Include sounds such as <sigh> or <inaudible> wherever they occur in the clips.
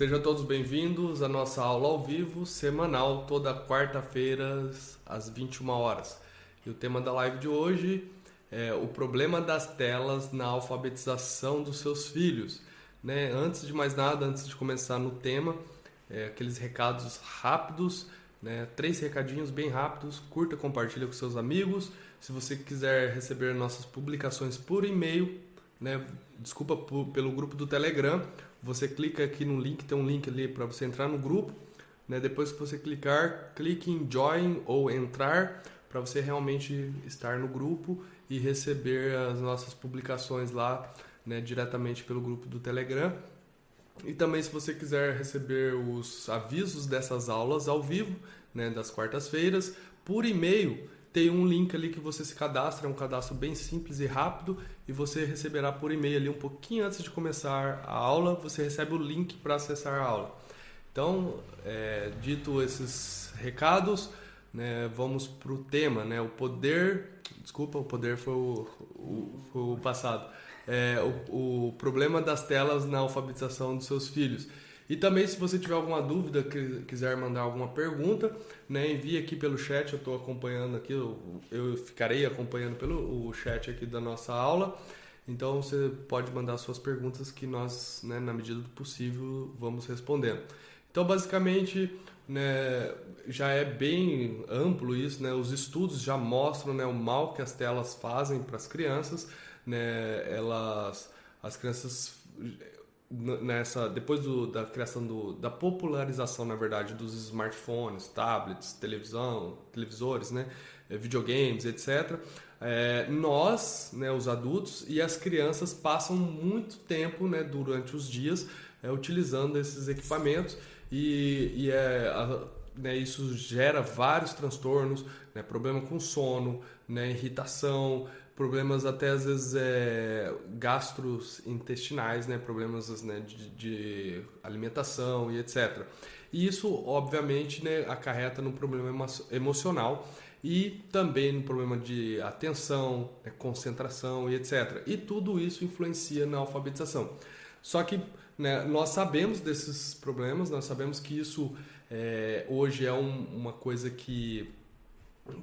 Sejam todos bem-vindos à nossa aula ao vivo, semanal, toda quarta-feira, às 21 horas. E o tema da live de hoje é o problema das telas na alfabetização dos seus filhos. Né? Antes de mais nada, antes de começar no tema, é, aqueles recados rápidos, né? três recadinhos bem rápidos, curta, compartilha com seus amigos. Se você quiser receber nossas publicações por e-mail, né? desculpa por, pelo grupo do Telegram, você clica aqui no link, tem um link ali para você entrar no grupo. Né? Depois que você clicar, clique em Join ou Entrar para você realmente estar no grupo e receber as nossas publicações lá né, diretamente pelo grupo do Telegram. E também se você quiser receber os avisos dessas aulas ao vivo, né, das quartas-feiras, por e-mail, tem um link ali que você se cadastra, é um cadastro bem simples e rápido e você receberá por e-mail ali um pouquinho antes de começar a aula, você recebe o link para acessar a aula. Então, é, dito esses recados, né, vamos para o tema, né, o poder, desculpa, o poder foi o, o, foi o passado, é, o, o problema das telas na alfabetização dos seus filhos. E também, se você tiver alguma dúvida, quiser mandar alguma pergunta, né, envie aqui pelo chat. Eu estou acompanhando aqui, eu, eu, ficarei acompanhando pelo o chat aqui da nossa aula. Então, você pode mandar suas perguntas que nós, né, na medida do possível, vamos respondendo. Então, basicamente, né, já é bem amplo isso. Né, os estudos já mostram né, o mal que as telas fazem para as crianças. Né, elas, as crianças nessa depois do, da criação do, da popularização na verdade dos smartphones, tablets, televisão, televisores, né, eh, videogames, etc. É, nós, né, os adultos e as crianças passam muito tempo, né, durante os dias é, utilizando esses equipamentos e, e é, a, né, isso gera vários transtornos, né, problema com sono, né, irritação, problemas até às vezes é, gastrointestinais, né, problemas né, de, de, alimentação e etc. E isso, obviamente, né, acarreta num problema emocional e também no problema de atenção, né, concentração e etc. E tudo isso influencia na alfabetização. Só que né, nós sabemos desses problemas, nós sabemos que isso é, hoje é um, uma coisa que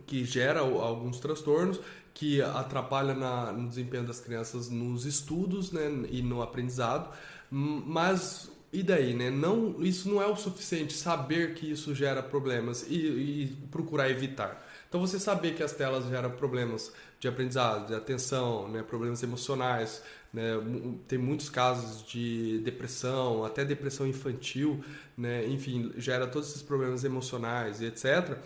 que gera alguns transtornos que atrapalha na, no desempenho das crianças nos estudos né, e no aprendizado, mas e daí, né? Não, isso não é o suficiente saber que isso gera problemas e, e, procurar evitar. Então você saber que as telas geram problemas de aprendizado, de atenção, né, problemas emocionais, né, tem muitos casos de depressão, até depressão infantil, né, enfim, gera todos esses problemas emocionais e etc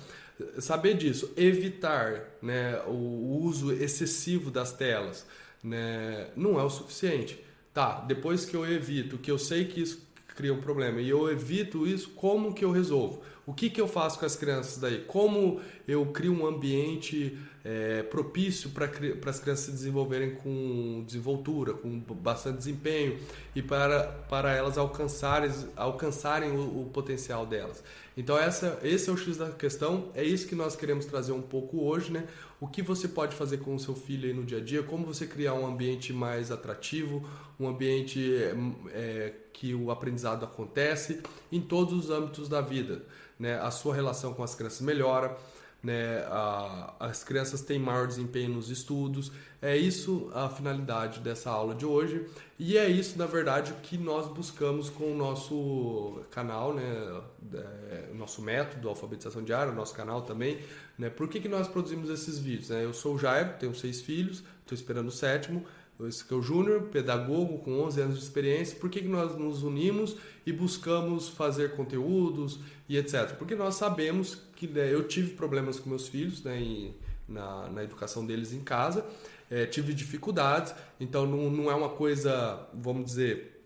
saber disso, evitar né, o uso excessivo das telas, né, não é o suficiente. Tá, depois que eu evito, que eu sei que isso cria um problema e eu evito isso, como que eu resolvo? O que, que eu faço com as crianças daí? Como eu crio um ambiente é, propício para as crianças se desenvolverem com desenvoltura, com bastante desempenho e para, para elas alcançarem, alcançarem o, o potencial delas. Então essa, esse é o X da questão, é isso que nós queremos trazer um pouco hoje, né? O que você pode fazer com o seu filho aí no dia a dia, como você criar um ambiente mais atrativo, um ambiente é, que o aprendizado acontece em todos os âmbitos da vida, né? A sua relação com as crianças melhora, né, a, as crianças têm maior desempenho nos estudos. É isso a finalidade dessa aula de hoje e é isso, na verdade, o que nós buscamos com o nosso canal, né, é, nosso método, alfabetização diária, o nosso canal também. Né, por que, que nós produzimos esses vídeos? Né? Eu sou o Jairo, tenho seis filhos, estou esperando o sétimo. Esse que é o Júnior, pedagogo com 11 anos de experiência. Por que, que nós nos unimos e buscamos fazer conteúdos e etc? Porque nós sabemos que né, eu tive problemas com meus filhos né, em, na, na educação deles em casa, é, tive dificuldades, então não, não é uma coisa, vamos dizer,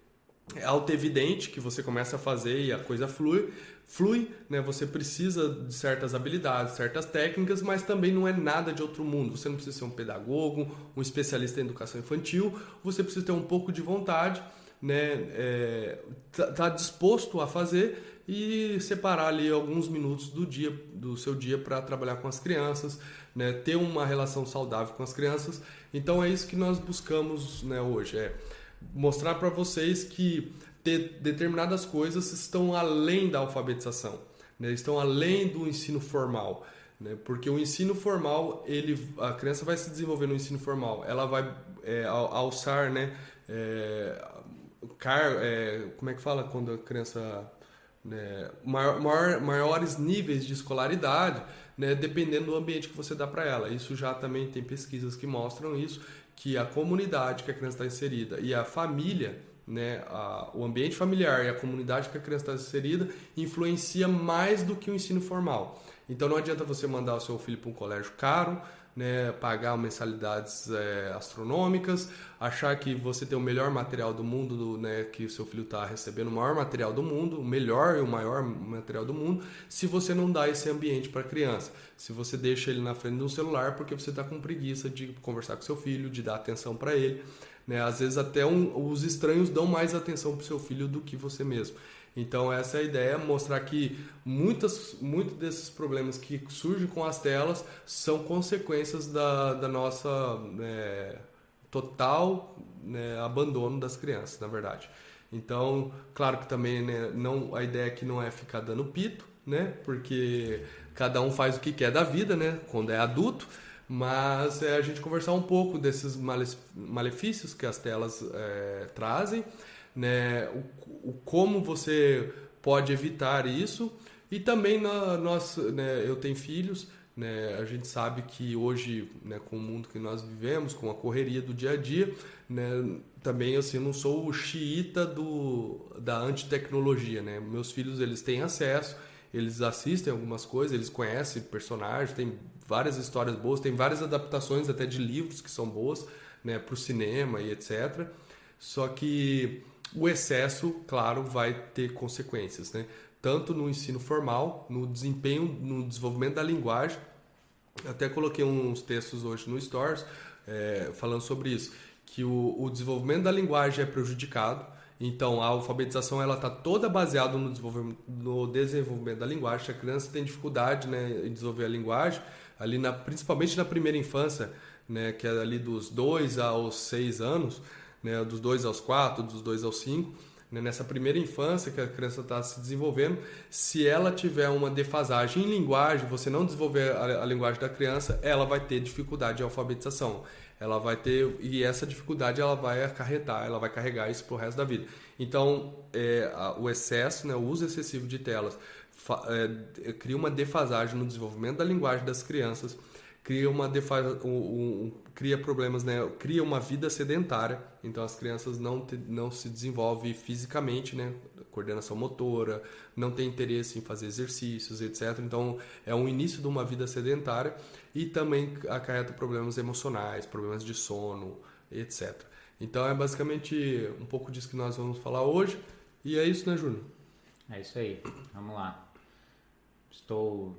é auto-evidente que você começa a fazer e a coisa flui, flui, né? Você precisa de certas habilidades, certas técnicas, mas também não é nada de outro mundo. Você não precisa ser um pedagogo, um especialista em educação infantil. Você precisa ter um pouco de vontade, né? É, tá, tá disposto a fazer e separar ali alguns minutos do dia, do seu dia para trabalhar com as crianças, né? Ter uma relação saudável com as crianças. Então é isso que nós buscamos, né? Hoje é mostrar para vocês que ter determinadas coisas estão além da alfabetização, né? estão além do ensino formal. Né? Porque o ensino formal, ele, a criança vai se desenvolver no ensino formal, ela vai é, alçar, né? É, car, é, como é que fala quando a criança né, maior, maior, maiores níveis de escolaridade, né, dependendo do ambiente que você dá para ela. Isso já também tem pesquisas que mostram isso, que a comunidade que a criança está inserida e a família, né, a, o ambiente familiar e a comunidade que a criança está inserida influencia mais do que o ensino formal. Então não adianta você mandar o seu filho para um colégio caro, né, pagar mensalidades é, astronômicas, achar que você tem o melhor material do mundo, né, que o seu filho está recebendo o maior material do mundo, o melhor e o maior material do mundo, se você não dá esse ambiente para a criança. Se você deixa ele na frente de um celular porque você está com preguiça de conversar com seu filho, de dar atenção para ele. Né? Às vezes até um, os estranhos dão mais atenção para o seu filho do que você mesmo. Então essa é a ideia, mostrar que muitas, muitos desses problemas que surgem com as telas são consequências da, da nossa é, total né, abandono das crianças, na verdade. Então, claro que também né, não, a ideia aqui não é ficar dando pito, né? Porque cada um faz o que quer da vida, né? Quando é adulto, mas é a gente conversar um pouco desses malefícios que as telas é, trazem né, o, o, como você pode evitar isso e também na, nós, né, eu tenho filhos, né, a gente sabe que hoje, né, com o mundo que nós vivemos, com a correria do dia a dia, né, também assim, não sou o xiita do, da antitecnologia. Né? Meus filhos eles têm acesso, eles assistem algumas coisas, eles conhecem personagens, tem várias histórias boas, tem várias adaptações até de livros que são boas né, para o cinema e etc. Só que o excesso, claro, vai ter consequências, né? Tanto no ensino formal, no desempenho, no desenvolvimento da linguagem. Até coloquei uns textos hoje no Stories é, falando sobre isso, que o, o desenvolvimento da linguagem é prejudicado. Então, a alfabetização ela está toda baseada no desenvolvimento, no desenvolvimento da linguagem. Se a criança tem dificuldade né, em desenvolver a linguagem, ali na, principalmente na primeira infância, né, que é ali dos 2 aos 6 anos, né, dos 2 aos 4, dos 2 aos 5, né, nessa primeira infância que a criança está se desenvolvendo, se ela tiver uma defasagem em linguagem, você não desenvolver a, a linguagem da criança, ela vai ter dificuldade de alfabetização. Ela vai ter, e essa dificuldade ela vai acarretar, ela vai carregar isso para o resto da vida. Então, é, a, o excesso, né, o uso excessivo de telas, fa, é, cria uma defasagem no desenvolvimento da linguagem das crianças cria uma defa um, um, cria problemas, né? Cria uma vida sedentária. Então as crianças não te, não se desenvolvem fisicamente, né? Coordenação motora, não tem interesse em fazer exercícios, etc. Então é um início de uma vida sedentária e também acarreta problemas emocionais, problemas de sono, etc. Então é basicamente um pouco disso que nós vamos falar hoje. E é isso, né, Júnior? É isso aí. Vamos lá. Estou.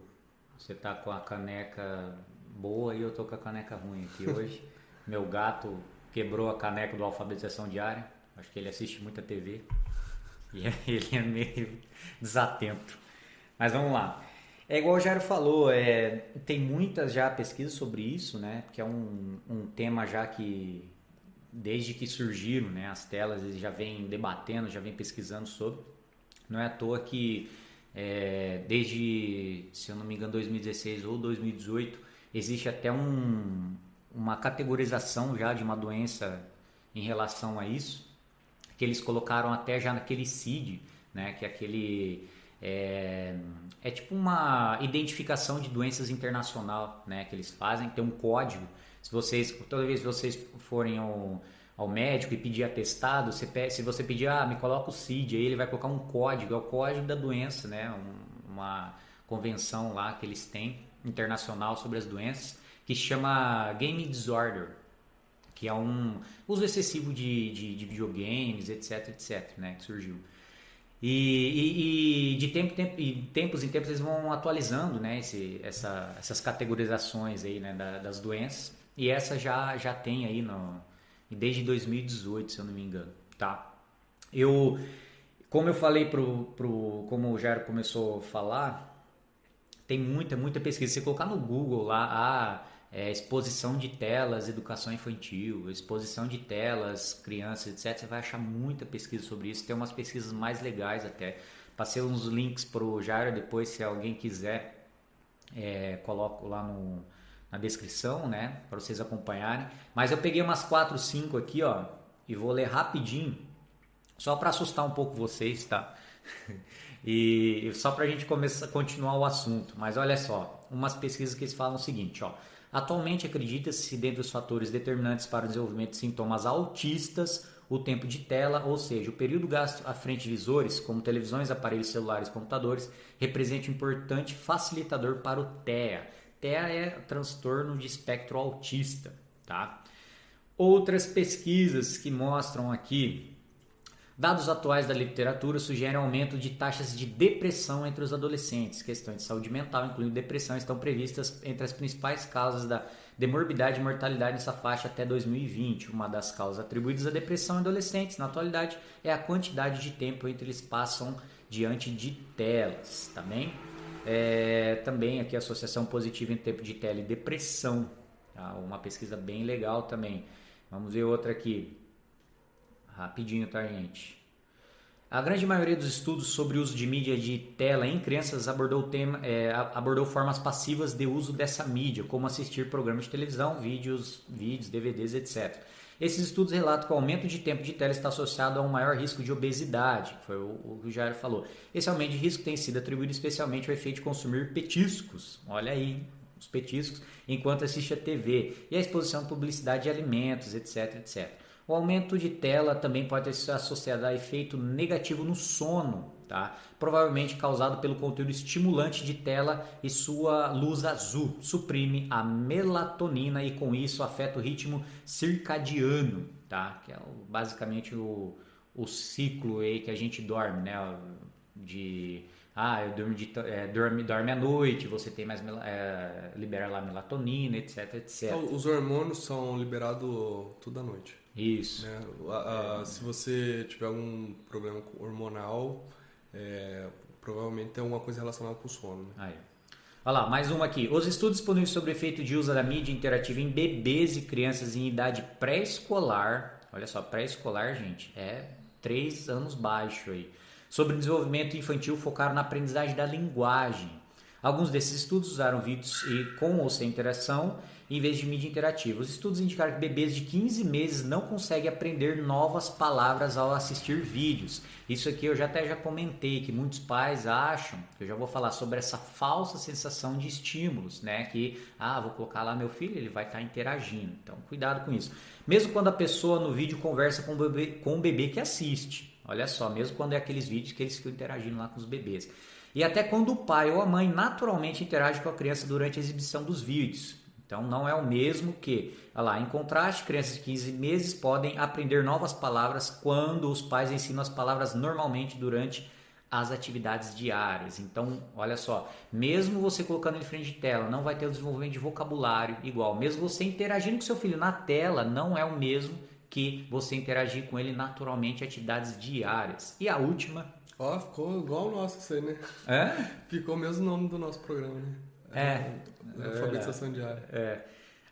Você está com a caneca boa e eu tô com a caneca ruim aqui hoje. <laughs> Meu gato quebrou a caneca do alfabetização diária. Acho que ele assiste muita TV e <laughs> ele é meio desatento. Mas vamos lá. É igual o Jairo falou, é, tem muitas já pesquisas sobre isso, né? Que é um, um tema já que desde que surgiram, né? As telas eles já vêm debatendo, já vêm pesquisando sobre. Não é à toa que é, desde, se eu não me engano, 2016 ou 2018 existe até um, uma categorização já de uma doença em relação a isso, que eles colocaram até já naquele CID, né, que é aquele é, é tipo uma identificação de doenças internacional, né, que eles fazem, tem um código. Se vocês toda vez que vocês forem ao, ao médico e pedir atestado, você, se você pedir, ah, me coloca o CID, aí ele vai colocar um código, é o código da doença, né, um, uma convenção lá que eles têm internacional sobre as doenças que chama Game Disorder, que é um uso excessivo de, de, de videogames, etc, etc, né, que surgiu. E, e, e de tempo, tempo, e tempos em tempos eles vão atualizando né, esse, essa, essas categorizações aí, né, da, das doenças. E essa já, já tem aí no, desde 2018, se eu não me engano. Tá? Eu, como eu falei, pro, pro, como o Jairo começou a falar, tem muita, muita pesquisa. Se você colocar no Google lá, é, exposição de telas, educação infantil, exposição de telas, crianças, etc. Você vai achar muita pesquisa sobre isso. Tem umas pesquisas mais legais até. Passei uns links pro Jairo depois, se alguém quiser, é, coloco lá no, na descrição, né, para vocês acompanharem. Mas eu peguei umas 4, 5 aqui, ó, e vou ler rapidinho, só para assustar um pouco vocês, tá? <laughs> e só para a gente começar, continuar o assunto. Mas olha só, umas pesquisas que eles falam o seguinte, ó. Atualmente acredita-se dentre os fatores determinantes para o desenvolvimento de sintomas autistas o tempo de tela, ou seja, o período gasto à frente de visores, como televisões, aparelhos celulares, computadores, representa um importante facilitador para o TEA. TEA é transtorno de espectro autista, tá? Outras pesquisas que mostram aqui Dados atuais da literatura sugerem aumento de taxas de depressão entre os adolescentes. Questões de saúde mental, incluindo depressão, estão previstas entre as principais causas da demorbidade e mortalidade nessa faixa até 2020. Uma das causas atribuídas à depressão em adolescentes, na atualidade, é a quantidade de tempo entre eles passam diante de telas, tá bem? É, também aqui a associação positiva entre tempo de tela e depressão. Tá? Uma pesquisa bem legal também. Vamos ver outra aqui. Rapidinho, tá, gente? A grande maioria dos estudos sobre o uso de mídia de tela em crianças abordou, tema, é, abordou formas passivas de uso dessa mídia, como assistir programas de televisão, vídeos, vídeos, DVDs, etc. Esses estudos relatam que o aumento de tempo de tela está associado a um maior risco de obesidade, foi o, que o Jair falou. Esse aumento de risco tem sido atribuído especialmente ao efeito de consumir petiscos, olha aí, os petiscos, enquanto assiste a TV, e a exposição à publicidade de alimentos, etc, etc. O aumento de tela também pode ser associado a efeito negativo no sono, tá? provavelmente causado pelo conteúdo estimulante de tela e sua luz azul. Suprime a melatonina e com isso afeta o ritmo circadiano, tá? que é basicamente o, o ciclo aí que a gente dorme, né? de ah, eu durmo, de, é, dorme, dorme à noite, você tem mais é, libera lá melatonina, etc, etc. Então, os hormônios são liberados toda noite. Isso. Né? A, a, se você tiver algum problema hormonal, é, provavelmente tem alguma coisa relacionada com o sono. Né? Aí. Olha lá, mais uma aqui. Os estudos disponíveis sobre o efeito de uso da mídia interativa em bebês e crianças em idade pré-escolar, olha só, pré-escolar, gente, é três anos baixo aí, sobre desenvolvimento infantil focaram na aprendizagem da linguagem. Alguns desses estudos usaram vídeos com ou sem interação em vez de mídia interativa. Os estudos indicaram que bebês de 15 meses não conseguem aprender novas palavras ao assistir vídeos. Isso aqui eu já até já comentei que muitos pais acham, eu já vou falar sobre essa falsa sensação de estímulos, né? Que ah, vou colocar lá meu filho, ele vai estar interagindo. Então, cuidado com isso. Mesmo quando a pessoa no vídeo conversa com o bebê, com o bebê que assiste. Olha só, mesmo quando é aqueles vídeos que eles ficam interagindo lá com os bebês. E até quando o pai ou a mãe naturalmente interage com a criança durante a exibição dos vídeos. Então não é o mesmo que, olha lá, em contraste, crianças de 15 meses podem aprender novas palavras quando os pais ensinam as palavras normalmente durante as atividades diárias. Então, olha só, mesmo você colocando ele frente de tela, não vai ter o desenvolvimento de vocabulário igual. Mesmo você interagindo com seu filho na tela, não é o mesmo que você interagir com ele naturalmente em atividades diárias. E a última. Ó, oh, ficou igual o nosso isso aí, né? É? Ficou o mesmo nome do nosso programa, né? É. é alfabetização diária. É.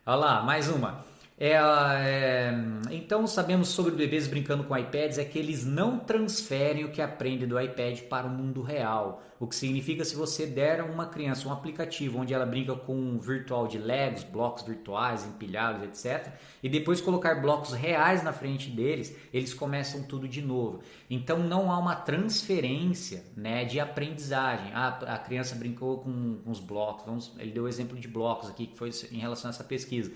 Olha lá, mais uma. É, então sabemos sobre bebês brincando com iPads é que eles não transferem o que aprendem do iPad para o mundo real. O que significa se você der a uma criança um aplicativo onde ela brinca com um virtual de Legos, blocos virtuais, empilhados, etc. E depois colocar blocos reais na frente deles, eles começam tudo de novo. Então não há uma transferência né, de aprendizagem. Ah, a criança brincou com, com os blocos. Vamos, ele deu o exemplo de blocos aqui, que foi em relação a essa pesquisa.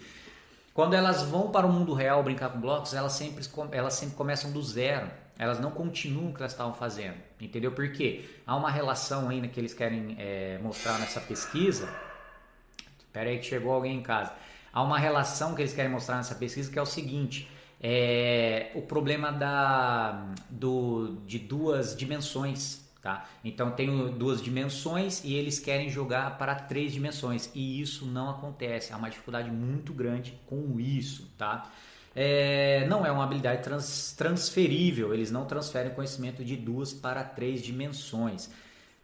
Quando elas vão para o mundo real brincar com blocos, elas sempre, elas sempre começam do zero. Elas não continuam o que elas estavam fazendo. Entendeu? Por quê? Há uma relação ainda que eles querem é, mostrar nessa pesquisa. Espera aí que chegou alguém em casa. Há uma relação que eles querem mostrar nessa pesquisa que é o seguinte. É, o problema da, do, de duas dimensões Tá? Então tenho duas dimensões e eles querem jogar para três dimensões e isso não acontece. Há uma dificuldade muito grande com isso. Tá? É, não é uma habilidade trans, transferível, eles não transferem conhecimento de duas para três dimensões.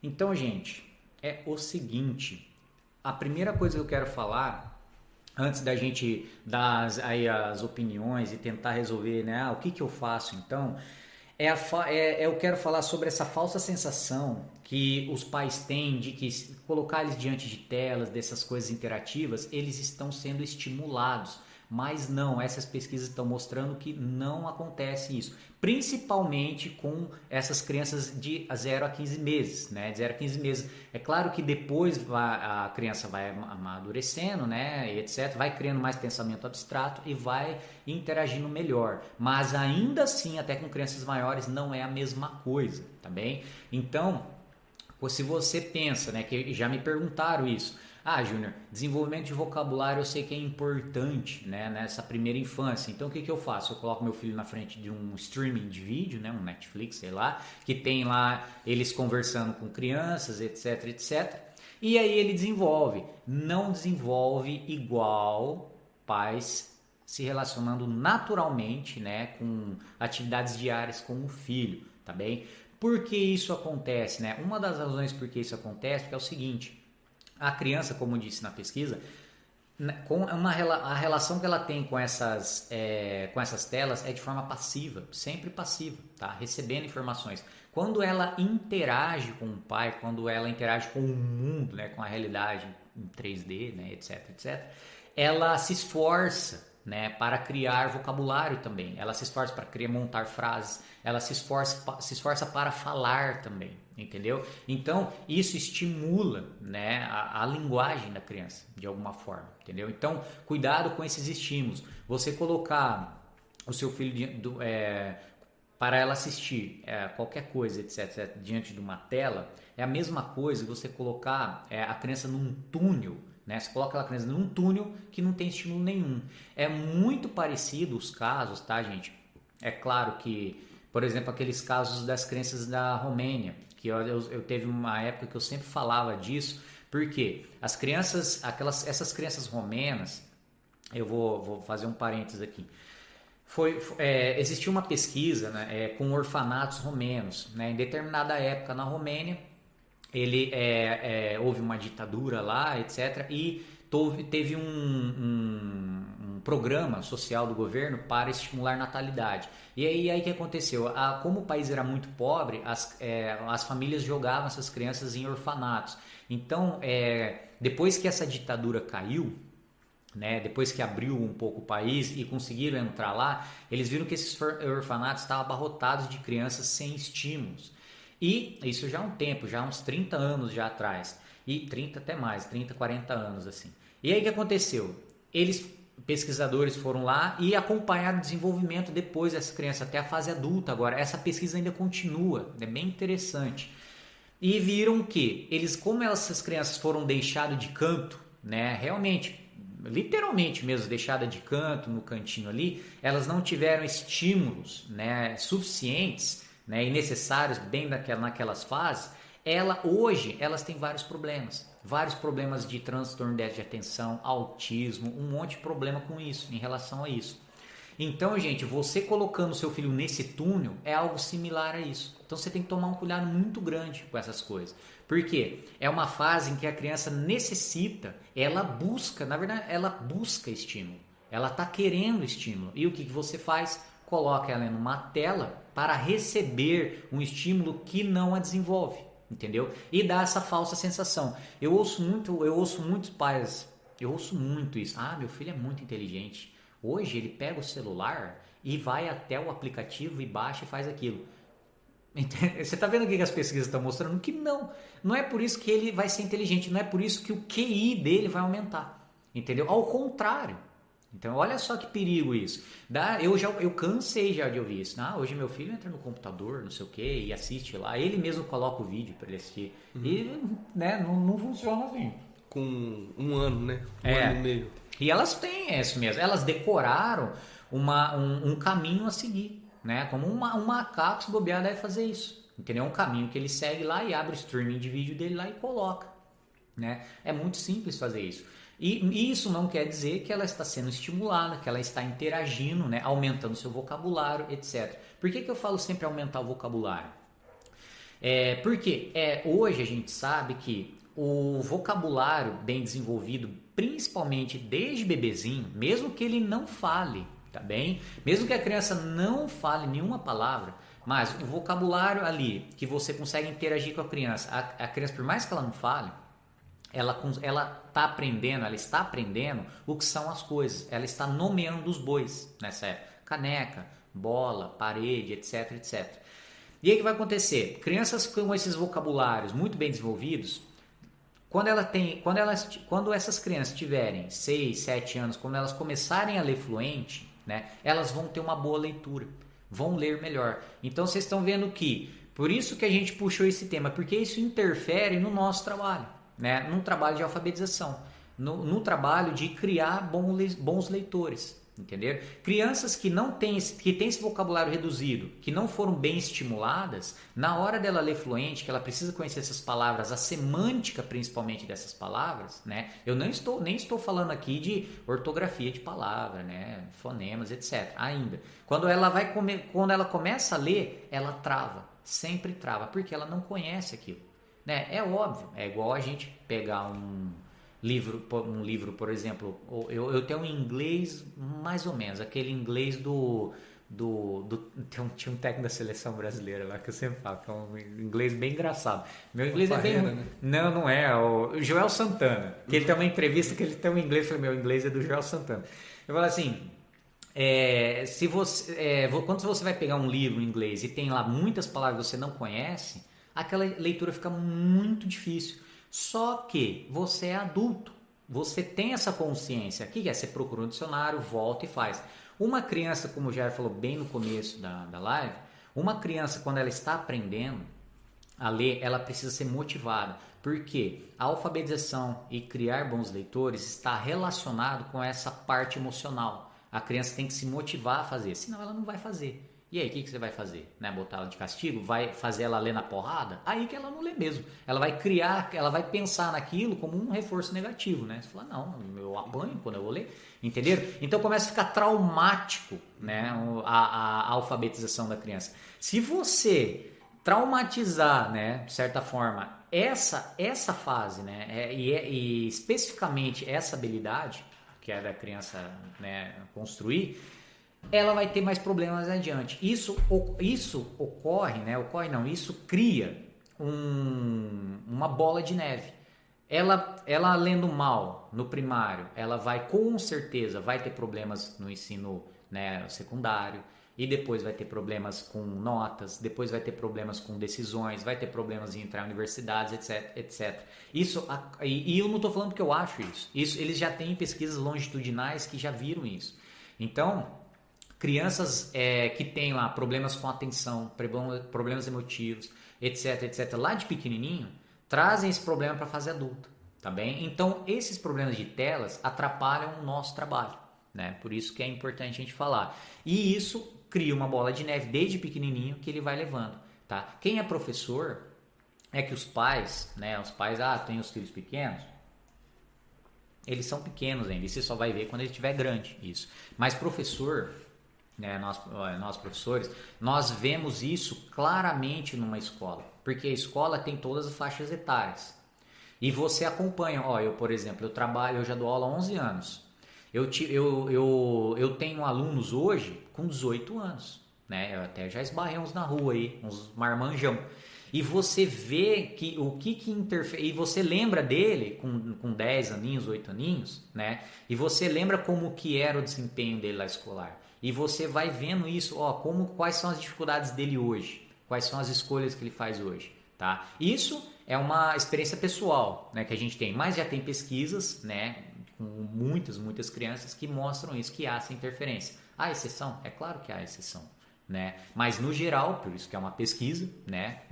Então, gente, é o seguinte: a primeira coisa que eu quero falar antes da gente dar as, aí as opiniões e tentar resolver, né? O que, que eu faço então? É, a, é, eu quero falar sobre essa falsa sensação que os pais têm de que colocar eles diante de telas, dessas coisas interativas, eles estão sendo estimulados mas não, essas pesquisas estão mostrando que não acontece isso, principalmente com essas crianças de 0 a 15 meses, né? De 0 a 15 meses. É claro que depois a criança vai amadurecendo, né, e etc, vai criando mais pensamento abstrato e vai interagindo melhor, mas ainda assim, até com crianças maiores não é a mesma coisa, tá bem? Então, se você pensa, né, que já me perguntaram isso, ah, Júnior, desenvolvimento de vocabulário eu sei que é importante né, nessa primeira infância. Então o que, que eu faço? Eu coloco meu filho na frente de um streaming de vídeo, né, um Netflix, sei lá, que tem lá eles conversando com crianças, etc, etc. E aí ele desenvolve. Não desenvolve igual pais se relacionando naturalmente, né, com atividades diárias com o filho, tá bem? Por que isso acontece, né? Uma das razões por que isso acontece é o seguinte: a criança, como disse na pesquisa, né, com uma, a relação que ela tem com essas, é, com essas telas é de forma passiva, sempre passiva, tá? recebendo informações. Quando ela interage com o pai, quando ela interage com o mundo, né, com a realidade em 3D, né, etc, etc, ela se esforça né, para criar vocabulário também. Ela se esforça para criar, montar frases, ela se esforça, se esforça para falar também entendeu? Então isso estimula, né, a, a, linguagem da criança de alguma forma, entendeu? Então cuidado com esses estímulos. Você colocar o seu filho do, é, para ela assistir é, qualquer coisa, etc, diante de uma tela, é a mesma coisa você colocar é, a criança num túnel. Né? Você coloca a criança num túnel que não tem estímulo nenhum. É muito parecido os casos, tá, gente? É claro que, por exemplo, aqueles casos das crianças da Romênia, que eu, eu, eu, teve uma época que eu sempre falava disso, porque as crianças, aquelas, essas crianças romenas, eu vou, vou fazer um parênteses aqui. Foi, é, existiu uma pesquisa né, é, com orfanatos romenos. Né, em determinada época na Romênia, ele, é, é houve uma ditadura lá, etc. E teve, teve um, um, programa social do governo para estimular natalidade. E aí, aí que aconteceu? A, como o país era muito pobre, as, é, as famílias jogavam essas crianças em orfanatos. Então, é, depois que essa ditadura caiu, né, depois que abriu um pouco o país e conseguiram entrar lá, eles viram que esses orfanatos estavam abarrotados de crianças sem estímulos. E isso já há um tempo, já há uns 30 anos já atrás. E 30 até mais, 30, 40 anos assim. E aí o que aconteceu? Eles pesquisadores foram lá e acompanharam o desenvolvimento depois dessa criança até a fase adulta. Agora, essa pesquisa ainda continua, é bem interessante. E viram que eles, como essas crianças foram deixadas de canto, né, realmente, literalmente mesmo deixadas de canto no cantinho ali, elas não tiveram estímulos, né, suficientes, né, e necessários bem naquela, naquelas fases. Ela hoje, elas têm vários problemas vários problemas de transtorno de atenção, autismo, um monte de problema com isso, em relação a isso. Então, gente, você colocando seu filho nesse túnel é algo similar a isso. Então você tem que tomar um cuidado muito grande com essas coisas. Por quê? É uma fase em que a criança necessita, ela busca, na verdade, ela busca estímulo. Ela está querendo estímulo. E o que, que você faz? Coloca ela numa tela para receber um estímulo que não a desenvolve entendeu? E dá essa falsa sensação. Eu ouço muito, eu ouço muitos pais, eu ouço muito isso. Ah, meu filho é muito inteligente. Hoje ele pega o celular e vai até o aplicativo e baixa e faz aquilo. Você está vendo o que as pesquisas estão mostrando? Que não. Não é por isso que ele vai ser inteligente, não é por isso que o QI dele vai aumentar. Entendeu? Ao contrário. Então, olha só que perigo isso. Dá, eu já eu cansei já de ouvir isso. Ah, hoje meu filho entra no computador, não sei o que, e assiste lá. Ele mesmo coloca o vídeo para ele assistir. Uhum. E né, não, não funciona assim. Com um ano, né? Um é. ano e meio. E elas têm isso mesmo. Elas decoraram uma, um, um caminho a seguir. Né? Como uma, um macaco se bobear deve fazer isso. Entendeu? É um caminho que ele segue lá e abre o streaming de vídeo dele lá e coloca. Né? É muito simples fazer isso. E isso não quer dizer que ela está sendo estimulada, que ela está interagindo, né, aumentando seu vocabulário, etc. Por que, que eu falo sempre aumentar o vocabulário? É, porque é, hoje a gente sabe que o vocabulário bem desenvolvido, principalmente desde bebezinho, mesmo que ele não fale, tá bem? Mesmo que a criança não fale nenhuma palavra, mas o vocabulário ali que você consegue interagir com a criança, a, a criança por mais que ela não fale, ela ela está aprendendo, ela está aprendendo o que são as coisas, ela está nomeando os bois nessa época, caneca, bola, parede, etc, etc. E aí o que vai acontecer? Crianças com esses vocabulários muito bem desenvolvidos, quando, ela tem, quando, elas, quando essas crianças tiverem 6, 7 anos, quando elas começarem a ler fluente, né, elas vão ter uma boa leitura, vão ler melhor. Então vocês estão vendo que, por isso que a gente puxou esse tema, porque isso interfere no nosso trabalho, né, num trabalho de alfabetização, no, no trabalho de criar bons, leitores. Entender? Crianças que não têm que têm esse vocabulário reduzido, que não foram bem estimuladas, na hora dela ler fluente, que ela precisa conhecer essas palavras, a semântica principalmente dessas palavras, né? Eu não estou nem estou falando aqui de ortografia de palavra, né? Fonemas, etc. Ainda. Quando ela vai comer, quando ela começa a ler, ela trava, sempre trava, porque ela não conhece aquilo, né? É óbvio, é igual a gente pegar um livro, um livro, por exemplo, eu, eu tenho um inglês mais ou menos, aquele inglês do do, do tem um, tinha um técnico da seleção brasileira lá que eu sempre falo, que é um inglês bem engraçado. Meu inglês é bem. Né? Não, não é. O Joel Santana. Que ele tem uma entrevista que ele tem um inglês. Eu falei, meu inglês é do Joel Santana. Eu falo assim. É, se você, é, quando você vai pegar um livro em inglês e tem lá muitas palavras que você não conhece, aquela leitura fica muito difícil. Só que você é adulto, você tem essa consciência. O que é? Você procura um dicionário, volta e faz. Uma criança, como o Jair falou bem no começo da, da live, uma criança, quando ela está aprendendo a ler, ela precisa ser motivada. Porque a alfabetização e criar bons leitores está relacionado com essa parte emocional. A criança tem que se motivar a fazer, senão ela não vai fazer. E aí, o que, que você vai fazer? Né? Botar ela de castigo? Vai fazer ela ler na porrada? Aí que ela não lê mesmo. Ela vai criar, ela vai pensar naquilo como um reforço negativo, né? Você fala, não, eu apanho quando eu vou ler. Entenderam? Então começa a ficar traumático né? a, a, alfabetização da criança. Se você traumatizar, né, de certa forma, essa essa fase, né, é, e, é, e especificamente essa habilidade que é da criança né, construir, ela vai ter mais problemas adiante. Isso, isso ocorre, né? Ocorre não, isso cria um, uma bola de neve. Ela, ela lendo mal no primário, ela vai com certeza vai ter problemas no ensino né, secundário e depois vai ter problemas com notas, depois vai ter problemas com decisões, vai ter problemas em entrar em universidades, etc, etc. Isso e, eu não estou falando que eu acho isso. Isso eles já têm pesquisas longitudinais que já viram isso. Então crianças é, que têm lá problemas com atenção, problemas emotivos, etc, etc, lá de pequenininho, trazem esse problema para a fase adulta, tá bem? Então, esses problemas de telas atrapalham o nosso trabalho, né? Por isso que é importante a gente falar. E isso cria uma bola de neve desde pequenininho que ele vai levando, tá? Quem é professor é que os pais, né, os pais, ah, tem os filhos pequenos, eles são pequenos ainda, e você só vai ver quando ele estiver grande, isso. Mas professor, né, nós, nós professores, nós vemos isso claramente numa escola, porque a escola tem todas as faixas etárias. E você acompanha, ó, eu, por exemplo, eu trabalho, eu já dou aula há 11 anos. Eu, eu, eu, eu tenho alunos hoje com 18 anos, né? Eu até já esbarrei uns na rua aí, uns marmanjão. E você vê que o que que interfere, e você lembra dele com, com 10 aninhos, 8 aninhos, né? E você lembra como que era o desempenho dele lá escolar. E você vai vendo isso, ó, como quais são as dificuldades dele hoje, quais são as escolhas que ele faz hoje, tá? Isso é uma experiência pessoal, né, que a gente tem, mas já tem pesquisas, né, com muitas, muitas crianças que mostram isso que há essa interferência. Há exceção? É claro que há exceção. Né? Mas no geral, por isso que é uma pesquisa, né?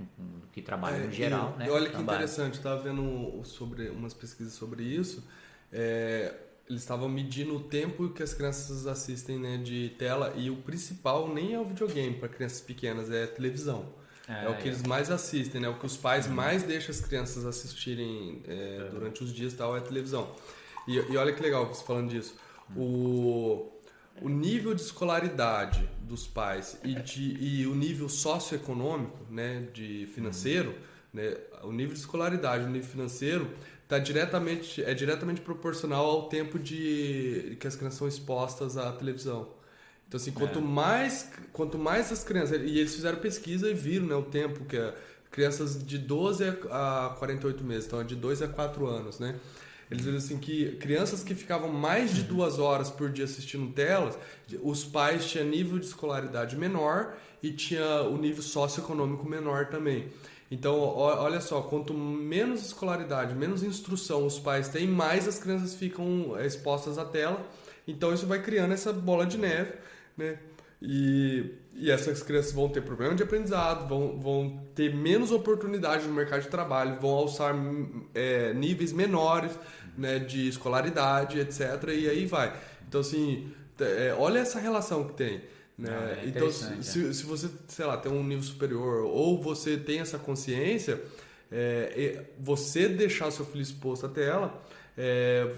Que trabalha é, no geral, e, né? olha que trabalha. interessante, estava vendo sobre umas pesquisas sobre isso. É, eles estavam medindo o tempo que as crianças assistem né, de tela e o principal nem é o videogame para crianças pequenas, é a televisão. É, é o que é. eles mais assistem, né? O que os pais uhum. mais deixam as crianças assistirem é, durante os dias tal é a televisão. E, e, olha que legal você falando disso. O, o nível de escolaridade dos pais e, de, e o nível socioeconômico, né, de financeiro, Né? O nível de escolaridade, o nível financeiro, tá diretamente, é diretamente proporcional ao tempo de que as crianças são expostas à televisão. Então, assim, quanto, é. mais, quanto mais as crianças. E eles fizeram pesquisa e viram né, o tempo que é crianças de 12 a 48 meses, então é de 2 a 4 anos, né? Eles viram assim que crianças que ficavam mais de duas horas por dia assistindo telas, os pais tinham nível de escolaridade menor e tinha o nível socioeconômico menor também. Então, olha só, quanto menos escolaridade, menos instrução os pais têm, mais as crianças ficam expostas à tela. Então, isso vai criando essa bola de neve, né? E, e essas crianças vão ter problema de aprendizado, vão, vão ter menos oportunidade no mercado de trabalho, vão alçar é, níveis menores né, de escolaridade, etc. E aí vai. Então, assim, é, olha essa relação que tem. Né? Não, é então, se, é. se você, sei lá, tem um nível superior ou você tem essa consciência, é, você deixar seu filho exposto à tela, é,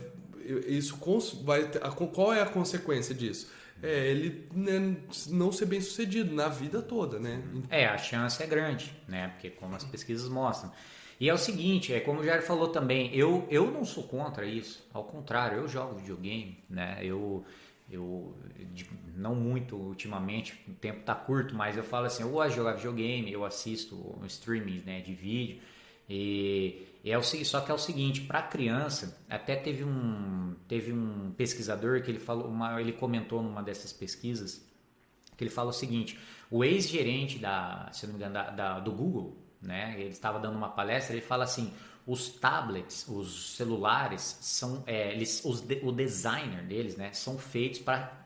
isso vai ter, qual é a consequência disso? É, ele né, não ser bem sucedido na vida toda, né? É, a chance é grande, né? Porque como as pesquisas mostram. E é o seguinte, é como o Jair falou também, eu, eu não sou contra isso, ao contrário, eu jogo videogame, né? Eu, eu não muito ultimamente, o tempo tá curto, mas eu falo assim, eu gosto de jogar videogame, eu assisto streaming né, de vídeo. E, é o só que é o seguinte, para criança, até teve um teve um pesquisador que ele falou, uma, ele comentou numa dessas pesquisas que ele fala o seguinte, o ex-gerente da, se não me engano, da, da, do Google, né, ele estava dando uma palestra, ele fala assim, os tablets, os celulares são, é, eles, os, o designer deles, né, são feitos para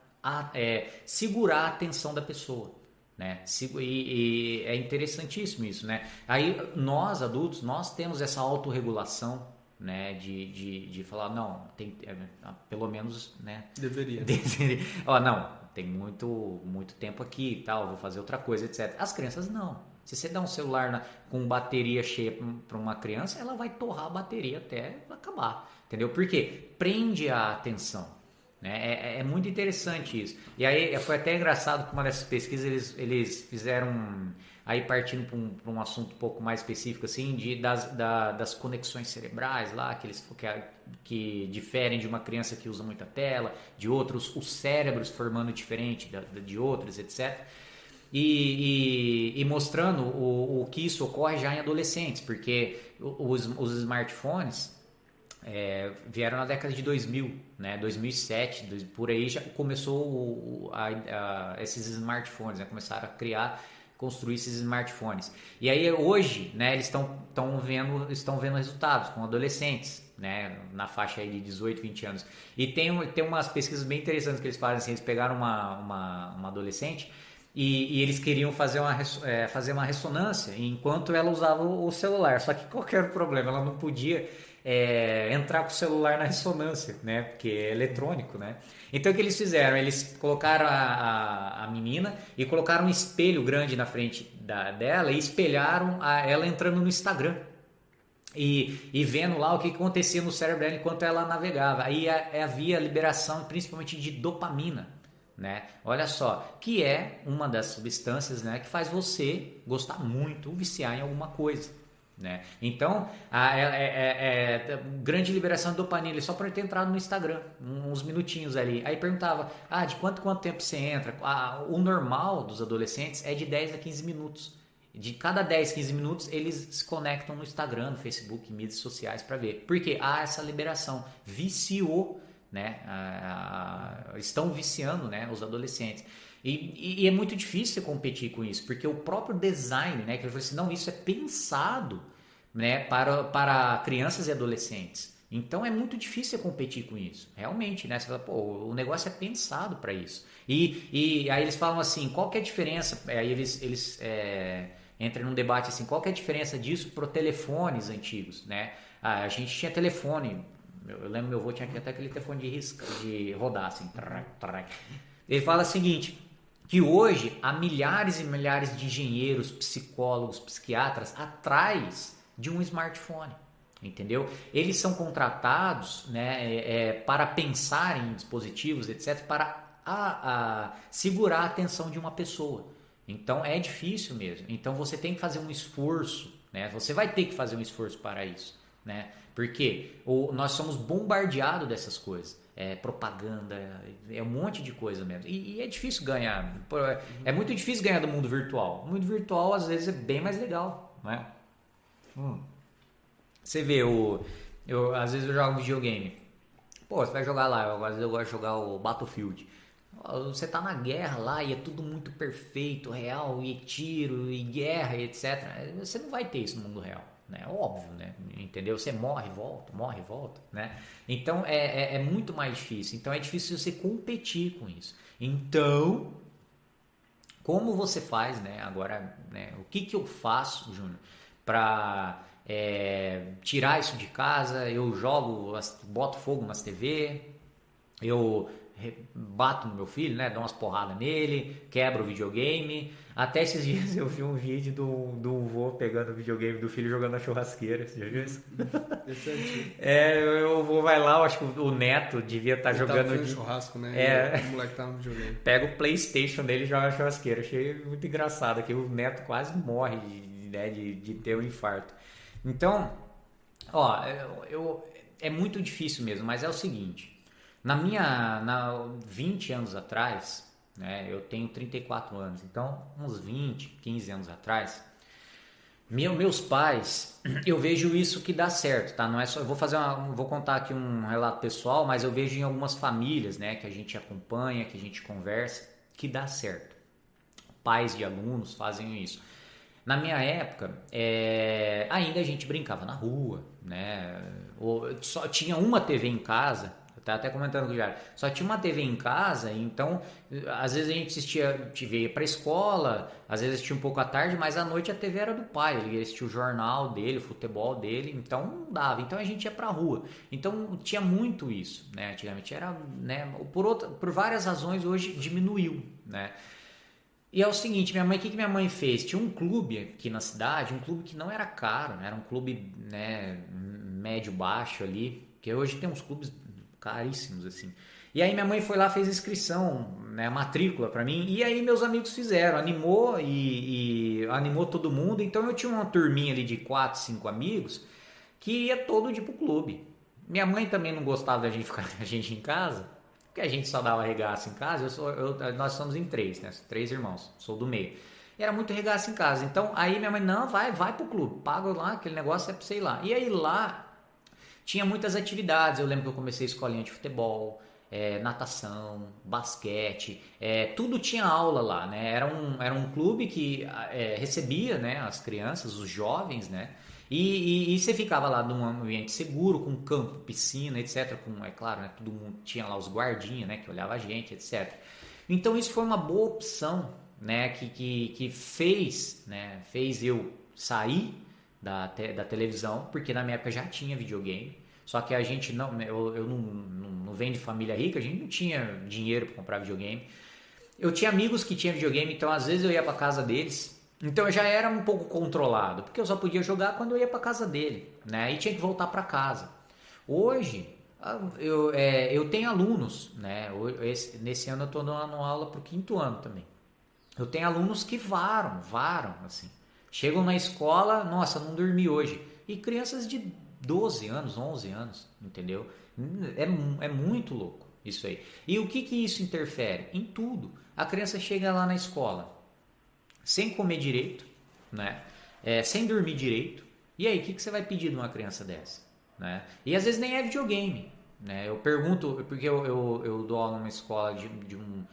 é, segurar a atenção da pessoa. Né? E, e, é interessantíssimo isso, né? Aí nós adultos nós temos essa autorregulação, né? De, de, de falar não, tem é, pelo menos, né? Deveria. <laughs> Deveria. Ó, não, tem muito muito tempo aqui e tal, vou fazer outra coisa, etc. As crianças não. Se você dá um celular na, com bateria cheia para uma criança, ela vai torrar a bateria até acabar. Entendeu? Porque prende a atenção. Né? É, é, é, muito interessante isso. E aí foi até engraçado que uma dessas pesquisas eles, eles fizeram, aí partindo para um, um assunto um pouco mais específico, assim, de, das, da, das conexões cerebrais lá, que, eles, que, que diferem de uma criança que usa muita tela, de outros, os cérebros formando diferente de, de outros, etc e, e, e mostrando o, o, que isso ocorre já em adolescentes, porque os, os smartphones é, vieram na década de 2000, né, 2007, por aí já começou o, a, a, esses smartphones, né, começaram a criar, construir esses smartphones. E aí hoje, né, eles estão vendo, estão vendo resultados com adolescentes, né, na faixa de 18, 20 anos. E tem, tem umas pesquisas bem interessantes que eles fazem, assim, eles pegaram uma, uma, uma adolescente e, e, eles queriam fazer uma, é, fazer uma ressonância enquanto ela usava o celular. Só que qualquer problema, ela não podia é, entrar com o celular na ressonância, né? Porque é eletrônico, né? Então o que eles fizeram? Eles colocaram a, a, a menina e colocaram um espelho grande na frente da, dela e espelharam a, ela entrando no Instagram. E, e, vendo lá o que acontecia no cérebro dela enquanto ela navegava. Aí havia liberação principalmente de dopamina né? Olha só, que é uma das substâncias, né, que faz você gostar muito, viciar em alguma coisa. Né? Então, a, é, é, é, é grande liberação de dopamina só por ter entrado no Instagram, uns minutinhos ali. Aí perguntava: ah, de quanto quanto tempo você entra? Ah, o normal dos adolescentes é de 10 a 15 minutos. De cada 10, 15 minutos, eles se conectam no Instagram, no Facebook, mídias sociais para ver. Porque há essa liberação. Viciou né? estão viciando né, os adolescentes. E, e, é muito difícil competir com isso, porque o próprio design, né, que eu falei assim, não, isso é pensado né, para, para crianças e adolescentes. Então é muito difícil competir com isso, realmente, né? Você fala, pô, o negócio é pensado para isso. E, e aí eles falam assim, qual que é a diferença? Aí eles, eles é, entram num debate assim, qual que é a diferença disso para telefones antigos, né? Ah, a gente tinha telefone eu lembro meu avô tinha até aquele telefone de risca, de rodar assim. Ele fala o seguinte, que hoje há milhares e milhares de engenheiros, psicólogos, psiquiatras atrás de um smartphone. Entendeu? Eles são contratados né, é, é, para pensar em dispositivos, etc., para a, a, segurar a atenção de uma pessoa. Então é difícil mesmo. Então você tem que fazer um esforço, né? Você vai ter que fazer um esforço para isso, né? Porque nós somos bombardeados dessas coisas. É, propaganda, é um monte de coisa mesmo. E, e, é difícil ganhar. É muito difícil ganhar do mundo virtual. O mundo virtual às vezes é bem mais legal, né? Hum. Você vê o, eu às vezes eu jogo videogame. Pô, você vai jogar lá. Eu, às vezes eu gosto de jogar o Battlefield. Você tá na guerra lá e é tudo muito perfeito, real, e tiro, e guerra, e etc. Você não vai ter isso no mundo real, né? Óbvio, né? Entendeu? Você morre, volta, morre, volta, né? Então é, é, é muito mais difícil. Então é difícil você competir com isso. Então, como você faz, né? Agora, né? o que que eu faço, Júnior, para é, tirar isso de casa? Eu jogo, boto fogo nas TV, eu bato no meu filho, né? Dou umas porradas nele, quebro o videogame. Até esses <laughs> dias eu vi um vídeo do, do vô pegando o videogame do filho jogando na churrasqueira. Você já viu isso? é, o vô vai lá, eu acho que o neto devia estar tá jogando. Tava churrasco, né? É, o moleque tá no videogame. Pega o Playstation dele e joga na churrasqueira. Achei muito engraçado que o neto quase morre de, né, de, de ter um infarto. Então, ó, eu, eu, é muito difícil mesmo, mas é o seguinte. Na minha, na 20 anos atrás, né, eu tenho 34 anos, então uns 20, 15 anos atrás, meu, meus pais, eu vejo isso que dá certo, tá? Não é só, eu vou fazer uma, vou contar aqui um relato pessoal, mas eu vejo em algumas famílias, né, que a gente acompanha, que a gente conversa, que dá certo. Pais de alunos fazem isso. Na minha época, é, ainda a gente brincava na rua, né? Ou, só tinha uma TV em casa tá até comentando com o Jair. Só tinha uma TV em casa, então às vezes a gente assistia, TV ia pra escola, às vezes assistia um pouco à tarde, mas à noite a TV era do pai, ele assistia o jornal dele, o futebol dele, então não dava. Então a gente ia pra rua. Então tinha muito isso, né? Antigamente era, né? Por, outra, por várias razões hoje diminuiu, né? E é o seguinte, minha mãe, o que, que minha mãe fez? Tinha um clube aqui na cidade, um clube que não era caro, né? era um clube né, médio baixo ali, que hoje tem uns clubes caríssimos assim. E aí minha mãe foi lá fez inscrição, né, matrícula para mim. E aí meus amigos fizeram, animou e, e, animou todo mundo. Então eu tinha uma turminha ali de quatro, cinco amigos que ia todo dia pro clube. Minha mãe também não gostava da gente <laughs> ficar a gente em casa, porque a gente só dava regaço em casa. Eu sou, eu, nós somos em três, né? Três irmãos, sou do meio. E era muito regaço em casa. Então aí minha mãe, não, vai, vai pro clube, paga lá, aquele negócio é pra ir lá. E aí lá tinha muitas atividades. Eu lembro que eu comecei escolinha de futebol, é, natação, basquete, é, tudo tinha aula lá, né? Era um, era um clube que é, recebia né, as crianças, os jovens, né? E, e, e, você ficava lá num ambiente seguro, com campo, piscina, etc. Com, é claro, né, todo mundo tinha lá os guardinhas, né? Que olhava a gente, etc. Então isso foi uma boa opção, né? Que, que, que fez, né? Fez eu sair da, te, da televisão, porque na minha época já tinha videogame. Só que a gente não, né, eu, eu não, não, não venho de família rica, a gente não tinha dinheiro para comprar videogame. Eu tinha amigos que tinham videogame, então às vezes eu ia para casa deles. Então eu já era um pouco controlado, porque eu só podia jogar quando eu ia para casa dele, né? E tinha que voltar para casa. Hoje ah, eu, é, eu tenho alunos, né? Esse, nesse ano eu estou dando aula para o quinto ano também. Eu tenho alunos que varam, varam, assim. Chegam na escola, nossa, não dormi hoje. E crianças de 12 anos, 11 anos, entendeu? É, é muito louco isso aí. E o que, que isso interfere? Em tudo. A criança chega lá na escola sem comer direito, né? É, sem dormir direito. E aí, o que, que você vai pedir de uma criança dessa? Né? E às vezes nem é videogame. Né? Eu pergunto, porque eu, eu, eu dou aula numa escola de, de um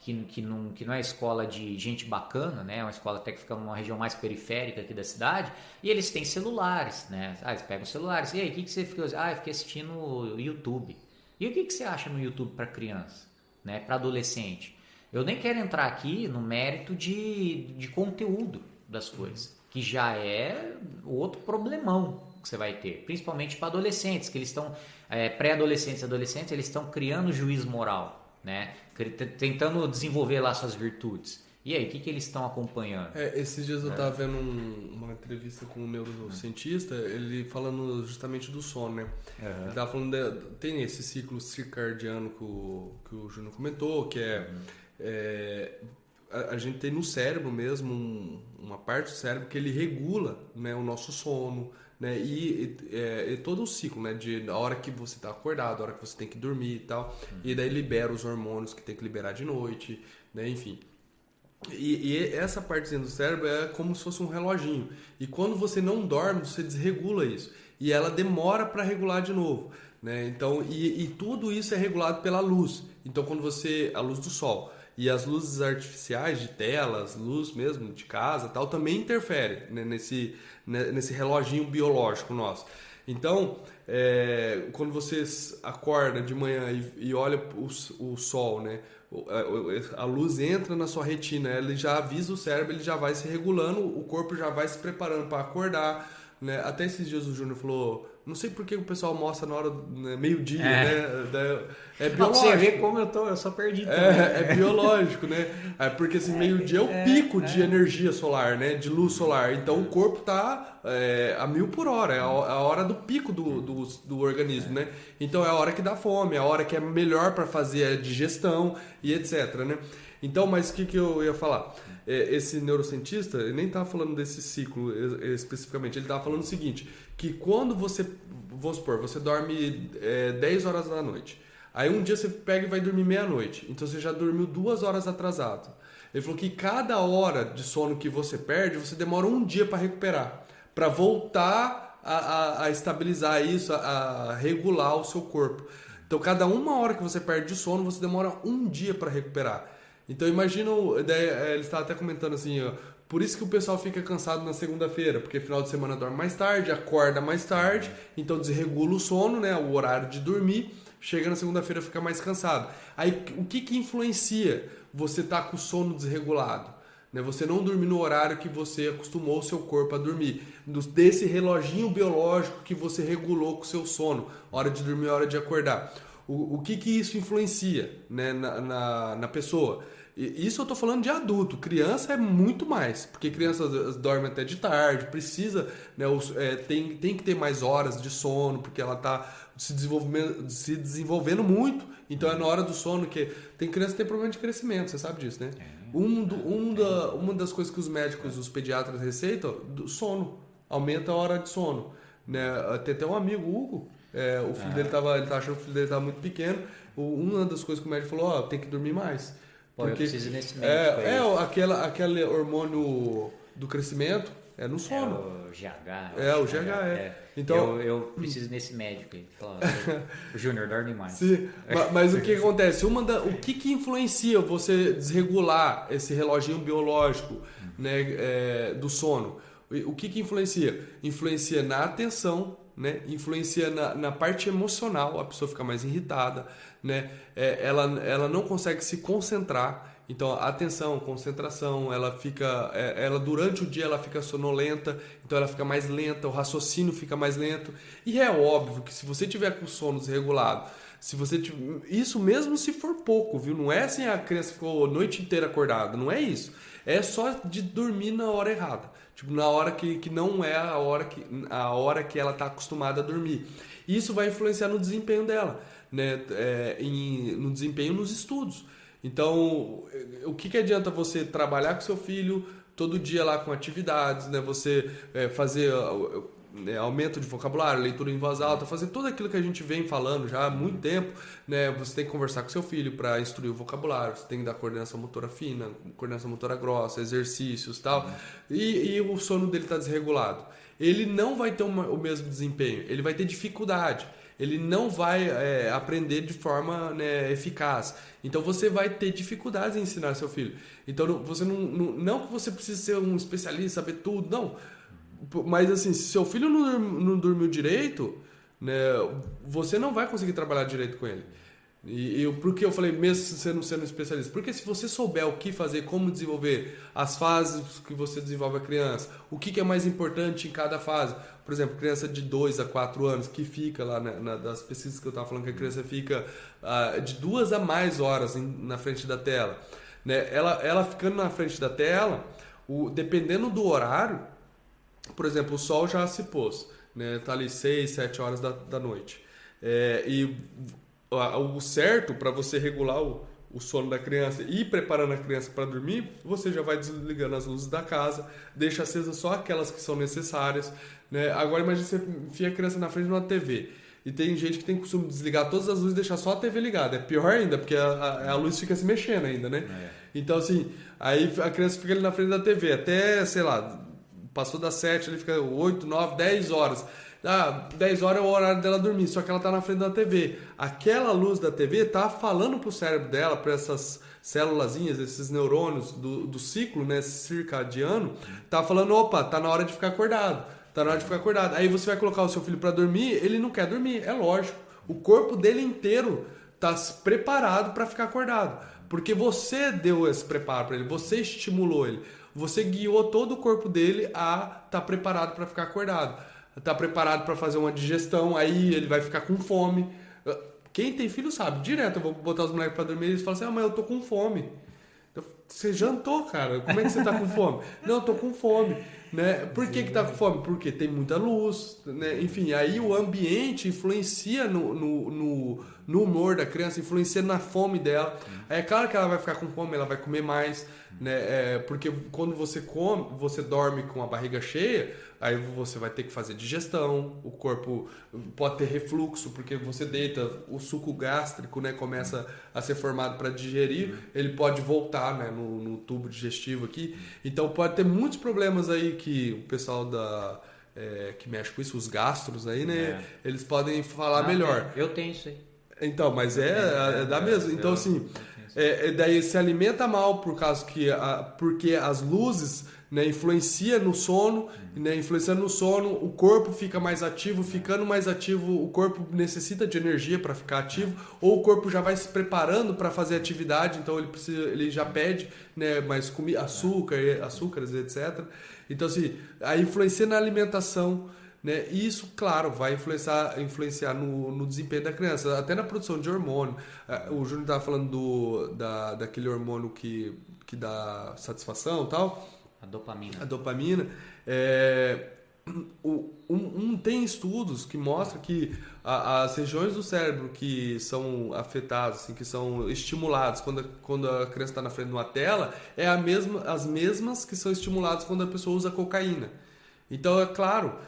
que, que, não, que não é escola de gente bacana, né? É uma escola até que fica numa região mais periférica aqui da cidade, e eles têm celulares, né? Ah, eles pegam celulares. E aí, o que, que você ficou? Ah, eu fiquei assistindo YouTube. E o que, que você acha no YouTube para criança, né? Para adolescente? Eu nem quero entrar aqui no mérito de, de conteúdo das coisas, que já é outro problemão que você vai ter, principalmente para adolescentes, que eles estão, é, pré-adolescentes e adolescentes, eles estão criando juízo moral, né? Tentando desenvolver lá suas virtudes. E aí, o que, que eles estão acompanhando? É, esses dias eu estava é. vendo um, uma entrevista com um neurocientista, ele falando justamente do sono, né? Uhum. Ele estava falando, de, tem esse ciclo circadiano que o, que o Júnior comentou, que é, uhum. é, a, a gente tem no cérebro mesmo um, uma parte do cérebro que ele regula né, o nosso sono, né? E, é, todo o ciclo, né? De a hora que você está acordado, a hora que você tem que dormir e tal. Uhum. E daí libera os hormônios que tem que liberar de noite, né? Enfim. E, e, essa partezinha do cérebro é como se fosse um reloginho. E quando você não dorme, você desregula isso. E ela demora para regular de novo. Né? Então, e, e, tudo isso é regulado pela luz. Então, quando você. a luz do sol e as luzes artificiais de telas, luz mesmo de casa tal, também interfere né? nesse, né? nesse reloginho biológico nosso. Então, é, quando você acorda de manhã e, e olha o, o sol, né? a luz entra na sua retina, ele já avisa o cérebro, ele já vai se regulando, o corpo já vai se preparando para acordar. Né? Até esses dias o Júnior falou: não sei por que o pessoal mostra na hora né, meio-dia, é. né? É biológico. Você vê como eu tô, eu sou perdido. É, é biológico, né? É porque assim, meio-dia é o é, pico de é. energia solar, né? De luz solar. Então o corpo tá é, a mil por hora, é a, hora do pico do, do, do organismo, né? Então é a hora que dá fome, é a hora que é melhor para fazer a digestão e etc, né? Então, mas o que, que eu ia falar? É, esse neurocientista, ele nem estava falando desse ciclo especificamente, ele estava falando o seguinte, que quando você, vamos supor, você dorme é, 10 horas da noite, aí um dia você pega e vai dormir meia-noite, então você já dormiu duas horas atrasado. Ele falou que cada hora de sono que você perde, você demora um dia para recuperar, para voltar a, a, a, estabilizar isso, a, a regular o seu corpo. Então, cada uma hora que você perde de sono, você demora um dia para recuperar. Então imagina, é, ele estava até comentando assim, ó, por isso que o pessoal fica cansado na segunda-feira, porque final de semana dorme mais tarde, acorda mais tarde, então desregula o sono, né, o horário de dormir, chega na segunda-feira fica mais cansado. Aí o que que influencia você estar tá com o sono desregulado? Né? Você não dormir no horário que você acostumou o seu corpo a dormir, desse reloginho biológico que você regulou com o seu sono, hora de dormir, hora de acordar. O, o que que isso influencia né, na, na, na pessoa? Isso eu estou falando de adulto. Criança é muito mais, porque criança dorme até de tarde, precisa, né, é, tem, tem que ter mais horas de sono, porque ela está se desenvolvendo, se desenvolvendo muito. Então é na hora do sono que. Tem criança que tem problema de crescimento, você sabe disso, né? É. Um, do, um da, uma das coisas que os médicos, os pediatras receitam, do sono. Aumenta a hora de sono. Né? Tem até um amigo, Hugo, é, o filho ah. dele estava ele tava achando que o filho dele estava muito pequeno. Uma das coisas que o médico falou, ó, oh, tem que dormir mais. Pô, Porque, eu preciso nesse médico é, é aquela, aquele hormônio do crescimento é no sono. É o GH. É, o GH, é. é. Então, eu, eu, preciso nesse médico aí. <laughs> o Júnior dorme mais. Sim, mas, mas, o que acontece? Uma da, o que, que influencia você desregular esse reloginho biológico né, é, do sono? O que, que influencia? Influencia na atenção, né? influencia na, na parte emocional, a pessoa fica mais irritada, né? É, ela, ela não consegue se concentrar. Então, atenção, concentração, ela fica, é, ela durante o dia ela fica sonolenta, então ela fica mais lenta, o raciocínio fica mais lento. E é óbvio que se você tiver com sono desregulado, se você tiver, isso mesmo se for pouco, viu? Não é assim a criança ficou a noite inteira acordada, não é isso. É só de dormir na hora errada, tipo na hora que, que não é a hora que a hora que ela está acostumada a dormir. Isso vai influenciar no desempenho dela né, é, em, no desempenho nos estudos. Então, o que, que adianta você trabalhar com seu filho todo dia lá com atividades, né, você é, fazer né, aumento de vocabulário, leitura em voz alta, fazer tudo aquilo que a gente vem falando já há muito tempo, né? Você tem que conversar com seu filho para instruir o vocabulário, você tem que dar coordenação motora fina, coordenação motora grossa, exercícios tal. E, e o sono dele está desregulado. Ele não vai ter uma, o mesmo desempenho, ele vai ter dificuldade ele não vai é, aprender de forma né, eficaz. Então você vai ter dificuldades em ensinar seu filho. Então você não, não, não que você precise ser um especialista, saber tudo, não. Mas assim, se seu filho não, não dormiu direito, né, você não vai conseguir trabalhar direito com ele. E, e por que eu falei, mesmo sendo, sendo especialista? Porque se você souber o que fazer, como desenvolver, as fases que você desenvolve a criança, o que, que é mais importante em cada fase. Por exemplo, criança de 2 a 4 anos, que fica lá na, na, das pesquisas que eu estava falando, que a criança fica uh, de duas a mais horas em, na frente da tela. Né? Ela, ela ficando na frente da tela, o, dependendo do horário, por exemplo, o sol já se pôs, né? Tá ali 6, 7 horas da, da noite. É, e o certo para você regular o, o sono da criança e preparando a criança para dormir, você já vai desligando as luzes da casa, deixa acesas só aquelas que são necessárias. Né? Agora imagine você enfia a criança na frente de uma TV. E tem gente que tem o costume de desligar todas as luzes e deixar só a TV ligada. É pior ainda, porque a, a, a luz fica se mexendo ainda, né? É. Então, assim, aí a criança fica ali na frente da TV até, sei lá, passou das 7, ele fica 8, 9, 10 horas. Ah, 10 horas é o horário dela dormir, só que ela tá na frente da TV. Aquela luz da TV tá falando pro cérebro dela, para essas célulazinhas, esses neurônios do, do ciclo, né, circadiano, tá falando, opa, tá na hora de ficar acordado. Tá na hora de ficar acordado. Aí você vai colocar o seu filho para dormir, ele não quer dormir, é lógico. O corpo dele inteiro tá preparado para ficar acordado, porque você deu esse preparo para ele, você estimulou ele, você guiou todo o corpo dele a estar tá preparado para ficar acordado tá preparado para fazer uma digestão, aí ele vai ficar com fome. Quem tem filho sabe, direto eu vou botar os moleques para dormir e eles falam assim: ah, mas eu tô com fome. Você jantou, cara. Como é que você tá com fome? <laughs> Não, eu tô com fome. Né? Por que, que tá com fome? Porque tem muita luz, né? Enfim, aí o ambiente influencia no, no, no, no humor da criança, influencia na fome dela. É claro que ela vai ficar com fome, ela vai comer mais, né? É, porque quando você come, você dorme com a barriga cheia, aí você vai ter que fazer digestão, o corpo pode ter refluxo, porque você deita, o suco gástrico né, começa a ser formado para digerir, ele pode voltar né, no, no, tubo digestivo aqui. Então pode ter muitos problemas aí que o pessoal da. É, que mexe com isso, os gastros aí, né? É. Eles podem falar Não, melhor. Eu tenho isso aí. Então, mas é, é, é da mesma. Então, assim, é, daí se alimenta mal por causa que a, porque as luzes né, influencia no sono, né, influenciando no sono, o corpo fica mais ativo, ficando mais ativo, o corpo necessita de energia para ficar ativo, ou o corpo já vai se preparando para fazer atividade, então ele precisa, ele já pede, né, mais comida, açúcar, açúcares, etc. Então assim, a influencia na alimentação, né? E isso, claro, vai influenciar, influenciar no, no desempenho da criança, até na produção de hormônio. É, o Júnior estava falando do, da, daquele hormônio que, que dá satisfação e tal. A dopamina. A dopamina. É, um, um, tem estudos que mostram que a, as regiões do cérebro que são afetadas, assim, que são estimuladas quando, quando a criança está na frente de uma tela, é a mesma, as mesmas que são estimuladas quando a pessoa usa cocaína. Então, é claro,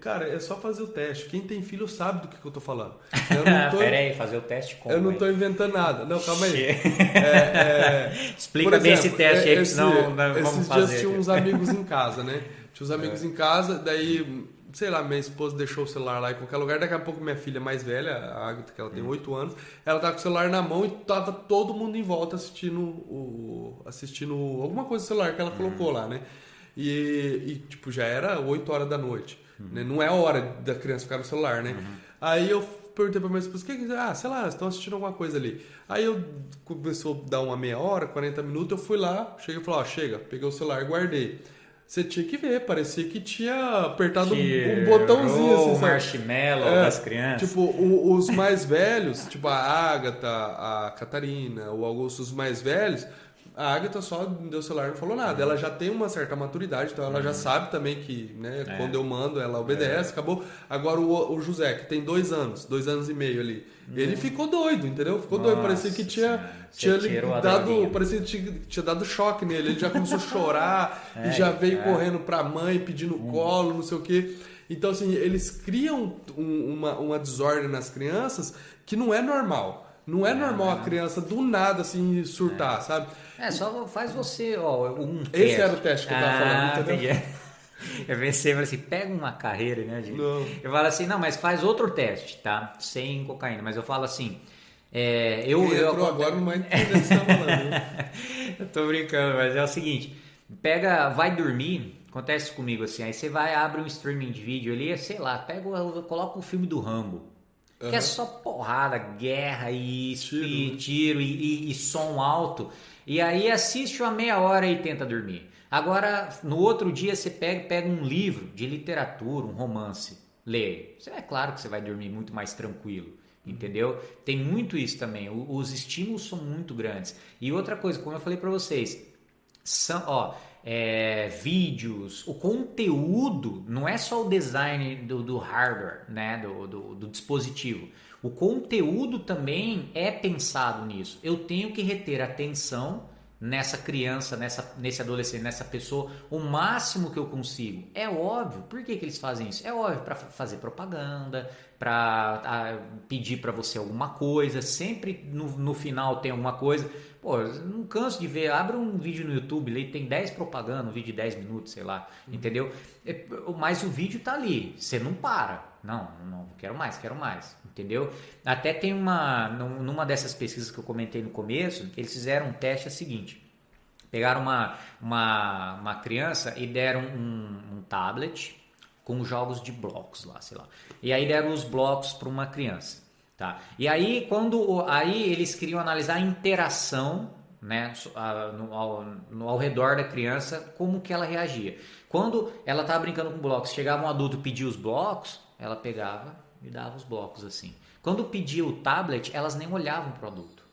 cara, é só fazer o teste. Quem tem filho sabe do que, que eu tô falando. <laughs> Eu não tô, Pera aí, fazer o teste como? Eu não estou inventando nada. Não, calma aí. É, <laughs> é, Explica exemplo, bem esse teste aí, esse, senão vamos Esses fazer. dias tinha uns amigos em casa, né? Tinha uns amigos em casa, daí, sei lá, minha esposa deixou o celular lá em qualquer lugar. Daqui a pouco minha filha mais velha, a Agatha, que ela tem hum. 8 anos, ela tá com o celular na mão e tava todo mundo em volta assistindo o assistindo alguma coisa no celular que ela colocou lá, né? E, e, tipo, já era 8 horas da noite. Uhum. Né? Não é hora da criança ficar no celular, né? Uhum. Aí eu perguntei pra minha esposa, que Ah, sei lá, estão assistindo alguma coisa ali. Aí eu começou a dar uma meia hora, 40 minutos, eu fui lá, cheguei e falei, ó, chega, peguei o celular e guardei. Você tinha que ver, parecia que tinha apertado um, um botãozinho assim, o marshmallow é, das crianças. Tipo, o, os mais velhos, tipo a Agatha, a Catarina, o Augusto, os mais velhos, a Agatha só me deu o celular e não falou nada. Ela já tem uma certa maturidade, então ela já uhum. sabe também que, né, é. quando eu mando, ela obedece, é. acabou. Agora o, o José, que tem dois anos, dois anos e meio ali, ele uhum. ficou doido, entendeu? Ficou Nossa, doido, parecia que tinha, tinha dado, parecia que tinha, tinha, dado choque nele. Ele já começou a chorar é, <laughs> e já veio é. correndo pra mãe pedindo hum. colo, não sei o quê. Então, assim, eles criam um, uma, uma desordem nas crianças que não é normal. Não é normal a criança do nada assim surtar, sabe? É, só faz você, ó, um Esse teste. era o teste que eu tava ah, falando, entendeu? Entendi. <laughs> Eu pensei, assim, pega uma carreira, né, gente? Não. Eu falo assim, não, mas faz outro teste, tá? Sem cocaína. Mas eu falo assim, é, eu... Quem eu, eu agora você tá falando. <laughs> eu tô brincando, mas é o seguinte, pega, vai dormir, acontece comigo assim, aí você vai, abre um streaming de vídeo ali, sei lá, pega, coloca o filme do Rambo. Uhum. Que é só porrada, guerra e tiro, e, né? tiro e, e, e som alto. E aí assiste uma meia hora e tenta dormir. Agora, no outro dia você pega, pega um livro de literatura, um romance, lê. É claro que você vai dormir muito mais tranquilo, entendeu? Tem muito isso também. Os estímulos são muito grandes. E outra coisa, como eu falei para vocês, são, ó, é, vídeos, o conteúdo não é só o design do, do hardware, né, do, do, do dispositivo. O conteúdo também é pensado nisso. Eu tenho que reter atenção nessa criança, nessa, nesse adolescente, nessa pessoa, o máximo que eu consigo. É óbvio. Por que, que eles fazem isso? É óbvio para fazer propaganda, para pedir para você alguma coisa. Sempre no, no final tem alguma coisa. Pô, não canso de ver. Abre um vídeo no YouTube, ele tem 10 propagandas, um vídeo de 10 minutos, sei lá. Uhum. Entendeu? É, mas o vídeo tá ali. Você não para. Não, não, quero mais, quero mais entendeu? Até tem uma, numa dessas pesquisas que eu comentei no começo, eles fizeram um teste é seguinte, pegaram uma, uma, uma criança e deram um, um tablet com jogos de blocos lá, sei lá, e aí deram os blocos para uma criança, tá? E aí quando aí eles queriam analisar a interação né, ao, no, ao redor da criança, como que ela reagia. Quando ela estava brincando com blocos, chegava um adulto e pedia os blocos, ela pegava me dava os blocos assim. Quando pedia o tablet, elas nem olhavam o produto.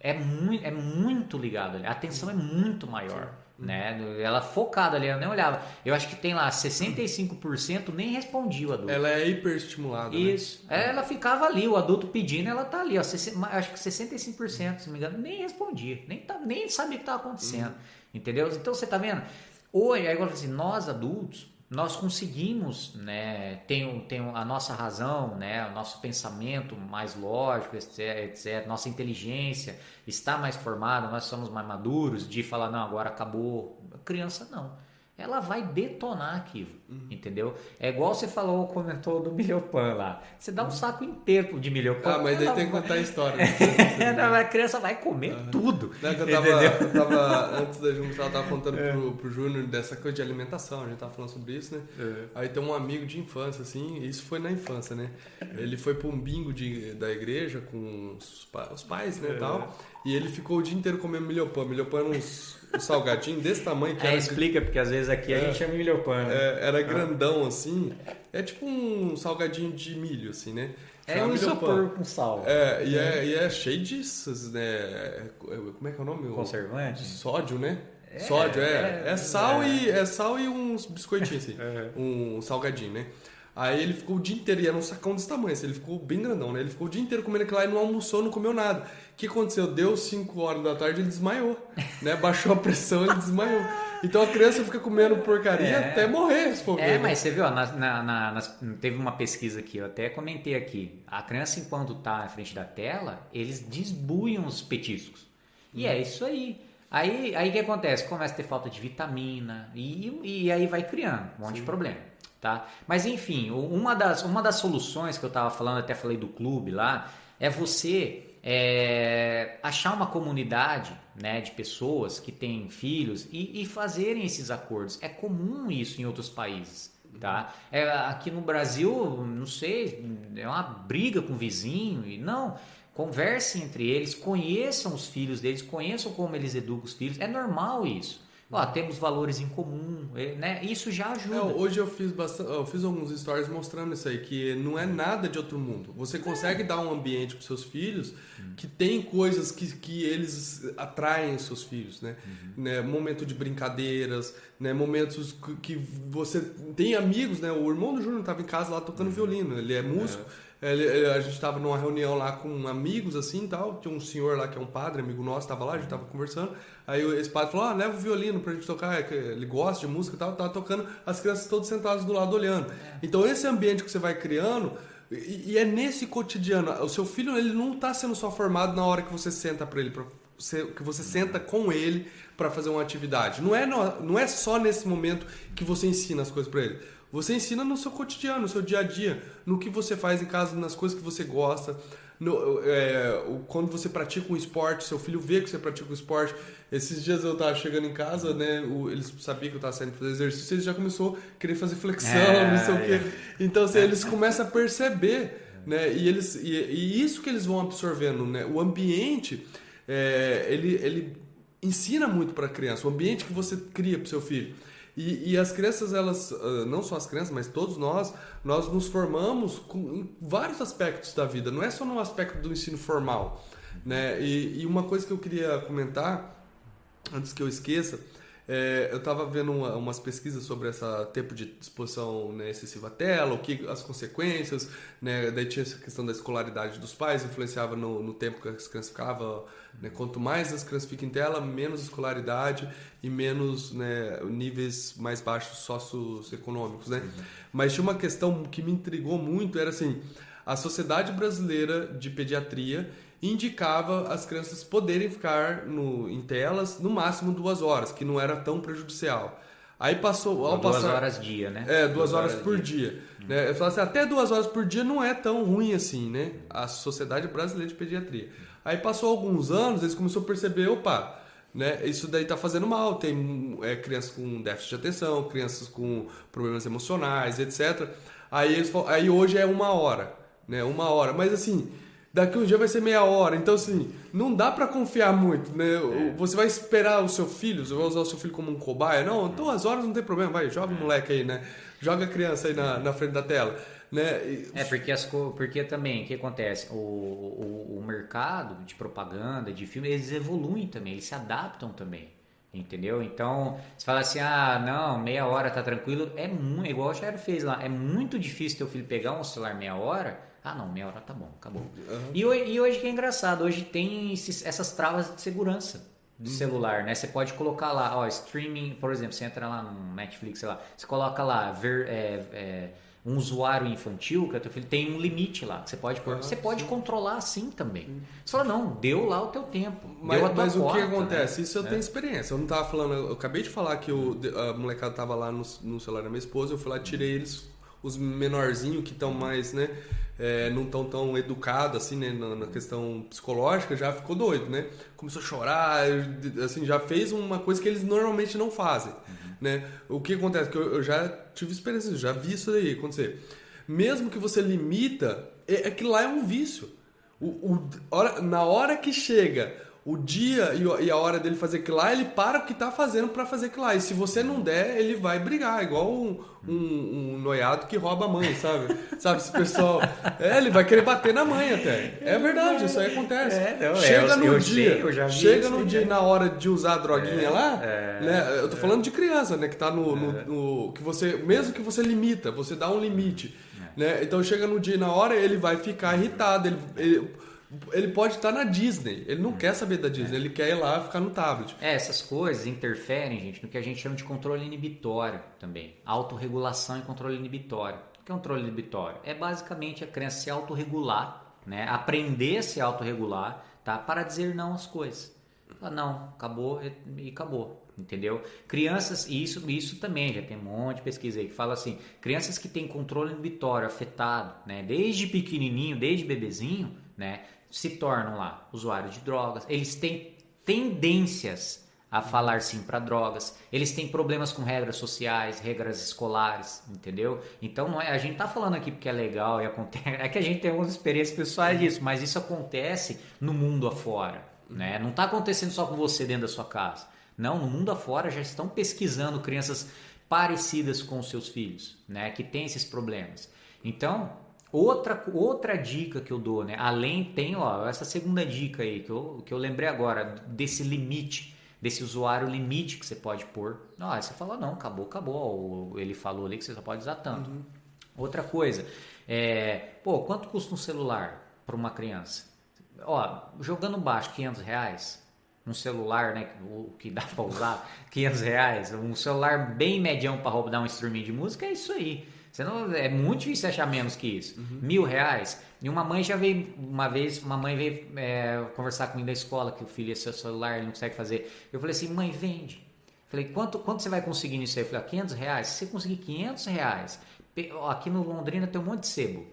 É muito, é muito ligado. A atenção é muito maior. Né? Ela focada ali, ela nem olhava. Eu acho que tem lá 65% nem respondia o adulto. Ela é hiperestimulada. Né? Isso. Né? Ela ficava ali, o adulto pedindo, ela tá ali. Ó, acho que 65%, se não me engano, nem respondia. Nem, tá, nem sabia o que estava acontecendo. Uhum. Entendeu? Então você tá vendo? Hoje, aí agora assim, nós adultos, nós conseguimos, né, tem, tem a nossa razão, né, o nosso pensamento mais lógico, etc, etc, nossa inteligência está mais formada, nós somos mais maduros de falar, não, agora acabou. A criança não ela vai detonar aquilo, uhum. entendeu? É igual você falou, comentou do milhopan lá. Você dá um uhum. saco inteiro de milhopan. Ah, mas daí tem que contar a história. <laughs> a criança vai comer uhum. tudo. Não, eu, tava, eu tava, antes da gente eu tava contando é. pro, pro Júnior dessa coisa de alimentação, a gente tava falando sobre isso, né? É. Aí tem um amigo de infância, assim, isso foi na infância, né? Ele foi pra um bingo de, da igreja com os, os pais, né, é. tal, e ele ficou o dia inteiro comendo milhopan. Milhopan era uns um salgadinho desse tamanho que é, era. explica, porque às vezes aqui a é, gente chama milhopan. Né? É, era grandão assim. É tipo um salgadinho de milho, assim, né? É um isopor com sal. É, e é. é, e é cheio disso, né? Como é que é o nome? Conservante? Sódio, né? É, Sódio, é. É, é sal, E, é sal e uns biscoitinhos assim. um salgadinho, né? Aí ele ficou o dia inteiro, e era um sacão desse tamanho, assim, ele ficou bem grandão, né? Ele ficou o dia inteiro comendo aquilo lá e não almoçou, não comeu nada. O que aconteceu? Deu 5 horas da tarde ele desmaiou, né? <laughs> Baixou a pressão ele desmaiou. Então a criança fica comendo porcaria é. até morrer, se for É, ver, mas você viu, na, na, na, teve uma pesquisa aqui, eu até comentei aqui. A criança, enquanto tá na frente da tela, eles desbuiam os petiscos. E hum. é isso aí. Aí o aí que acontece? Começa a ter falta de vitamina e, e aí vai criando um monte Sim. de problema. Tá? Mas enfim, uma das, uma das soluções que eu estava falando, até falei do clube lá, é você é, achar uma comunidade né, de pessoas que têm filhos e, e, fazerem esses acordos. É comum isso em outros países. Tá? É, aqui no Brasil, não sei, é uma briga com o vizinho e não. Conversem entre eles, conheçam os filhos deles, conheçam como eles educam os filhos. É normal isso. Temos valores em comum, é, né? Isso já ajuda. É, hoje eu fiz bastante, eu fiz alguns stories mostrando isso aí, que não é nada de outro mundo. Você consegue é. dar um ambiente para seus filhos uhum. que tem coisas que, que eles atraem seus filhos, né? Uhum. né? Momento de brincadeiras, né? Momentos que você tem amigos, né? O irmão do Júnior estava em casa lá tocando uhum. violino, ele é músico. É. Ele, a gente estava numa reunião lá com amigos assim tal. Tinha um senhor lá que é um padre, amigo nosso, estava lá, a gente estava conversando. Aí esse padre falou: ah, leva o violino pra gente tocar, é ele gosta de música e tal. Tava tocando, as crianças todas sentadas do lado olhando. É. Então esse ambiente que você vai criando. E, e, é nesse cotidiano. O seu filho ele não está sendo só formado na hora que você senta para ele, pra, que você senta com ele para fazer uma atividade. Não é, não é só nesse momento que você ensina as coisas para ele. Você ensina no seu cotidiano, no seu dia a dia, no que você faz em casa, nas coisas que você gosta. No, é, quando você pratica um esporte, seu filho vê que você pratica um esporte. Esses dias eu tava chegando em casa, né? O, eles sabiam que eu tava saindo fazer exercício, eles já começou a querer fazer flexão, é, não sei é. o quê. Então, assim, eles começam a perceber, né? E, eles, e, e isso que eles vão absorvendo, né? O ambiente, é, ele, ele ensina muito para a criança. O ambiente que você cria para seu filho. E, e, as crianças, elas, ah, não só as crianças, mas todos nós, nós nos formamos com, em vários aspectos da vida, não é só no aspecto do ensino formal. Né? E, e uma coisa que eu queria comentar, antes que eu esqueça, é, eu estava vendo uma, umas pesquisas sobre esse tempo de exposição né, excessiva à tela, o que as consequências, né, daí tinha essa questão da escolaridade dos pais, influenciava no, no tempo que as crianças ficavam, né, quanto mais as crianças ficam em tela, menos escolaridade e menos né, níveis mais baixos socioeconômicos, né? Uhum. Mas tinha uma questão que me intrigou muito, era assim, a Sociedade Brasileira de Pediatria indicava as crianças poderem ficar no, em telas no máximo duas horas, que não era tão prejudicial. Aí passou. Ao duas passar, horas dia, né? É, duas, duas horas, horas, por dia. dia. Hum. Né? Eu falo assim, até duas horas por dia não é tão ruim assim, né? A Sociedade Brasileira de Pediatria. Aí passou alguns anos, eles começaram a perceber, opa, né? Isso daí tá fazendo mal. Tem é, crianças com déficit de atenção, crianças com problemas emocionais, etc. Aí, eles, aí hoje é uma hora, né? Uma hora. Mas assim, daqui um dia vai ser meia hora. Então, assim, não dá para confiar muito, né? É. Você vai esperar o seu filho, você vai usar o seu filho como um cobaia? Não, duas horas não tem problema, vai, joga o moleque aí, né? Joga a criança aí na, na frente da tela. Né? É, porque, as, porque também, o que acontece? O, o, o mercado de propaganda, de filme, eles evoluem também, eles se adaptam também. Entendeu? Então, você fala assim, ah, não, meia hora tá tranquilo. É muito, igual o Jair fez lá, é muito difícil teu filho pegar um celular meia hora ah, não, meia hora tá bom, acabou. Uhum. E, hoje, e hoje que é engraçado, hoje tem esses, essas travas de segurança do uhum. celular, né? Você pode colocar lá, ó, streaming, por exemplo, você entra lá no Netflix, sei lá, você coloca lá, ver, é, é, um usuário infantil, que é teu filho, tem um limite lá que você pode pôr. Uhum, você pode sim. controlar assim também. Uhum. Você fala, não, deu lá o teu tempo. Mas, deu a tua mas porta, o que acontece? Né? Isso eu é. tenho experiência. Eu não tava falando, eu acabei de falar que o, a molecada tava lá no, no celular da minha esposa, eu fui lá, tirei eles, os menorzinhos que estão mais, né? é, não tão tão educado assim né, na, na, questão psicológica já ficou doido né começou a chorar assim já fez uma coisa que eles normalmente não fazem uhum. né o que acontece que eu, eu, já tive experiência já vi isso aí acontecer mesmo que você limita é, é que lá é um vício o, o, hora, na hora que chega o dia e a hora dele fazer aquilo lá, ele para o que está fazendo para fazer aquilo lá. E se você não der, ele vai brigar, igual um, um, um noiado que rouba a mãe, sabe? <laughs> sabe, esse pessoal. É, ele vai querer bater na mãe até. É verdade, isso aí acontece. É, não, chega é, no eu dia. Sei, chega no dia, na hora de usar a droguinha é, lá, é, né? Eu tô falando de criança, né? Que tá no, no, no, que você. Mesmo que você limita, você dá um limite. Né? Então chega no dia e na hora, ele vai ficar irritado. ele, ele ele pode estar na Disney. Ele não hum. quer saber da Disney, é. ele quer ir lá ficar no tablet. É, essas coisas interferem, gente, no que a gente chama de controle inibitório também. Autorregulação e controle inibitório. O que é um controle inibitório? É basicamente a criança se autorregular, né? aprender a se autorregular tá? para dizer não às coisas. Fala, não, acabou e acabou. Entendeu? Crianças, e isso, isso também, já tem um monte de pesquisa aí que fala assim: crianças que têm controle inibitório afetado, né, desde pequenininho, desde bebezinho, né, se tornam lá usuários de drogas, eles têm tendências a falar sim para drogas, eles têm problemas com regras sociais, regras escolares, entendeu? Então não é, a gente tá falando aqui porque é legal e acontece, <laughs> é que a gente tem algumas experiências pessoais disso, mas isso acontece no mundo afora, né? Não tá acontecendo só com você dentro da sua casa. Não, no mundo afora já estão pesquisando crianças parecidas com seus filhos, né, que têm esses problemas. Então, Outra, outra dica que eu dou, né? Além, tem ó, essa segunda dica aí que eu, que eu lembrei agora, desse limite, desse usuário limite que você pode pôr. Não, aí você fala, não, acabou, acabou. Ele falou ali que você só pode usar tanto. Uhum. Outra coisa, é, pô, quanto custa um celular para uma criança? Ó, jogando baixo, 500 reais, um celular, né, o que dá para usar, <laughs> 500 reais, um celular bem medião para dar um streaming de música, é isso aí. Você não, é muito difícil achar menos que isso. Uhum. Mil reais. E uma mãe já veio, uma vez, uma mãe veio é, conversar comigo da escola que o filho é seu celular, ele não consegue fazer. Eu falei assim, mãe, vende. Falei, quanto, quanto você vai conseguir nisso aí? Eu falei, 500 reais? Se você conseguir 500 reais, aqui no Londrina tem um monte de sebo.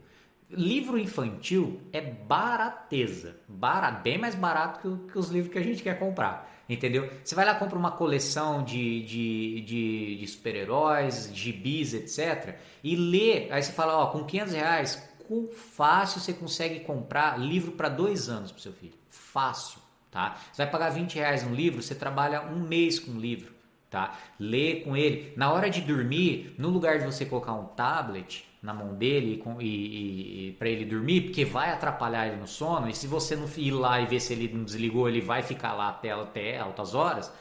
Livro infantil é barateza. Barato, bem mais barato que, que os livros que a gente quer comprar. Entendeu? Você vai lá compra uma coleção de, de, de, de super-heróis, gibis, etc. E lê. Aí você fala, ó, com 500 reais, com fácil você consegue comprar livro para dois anos para seu filho. Fácil, tá? Você vai pagar 20 reais no livro, você trabalha um mês com o livro, tá? Lê com ele. Na hora de dormir, no lugar de você colocar um tablet, na mão dele e, e, e para ele dormir, porque vai atrapalhar ele no sono. E se você não ir lá e ver se ele não desligou, ele vai ficar lá até, até altas horas.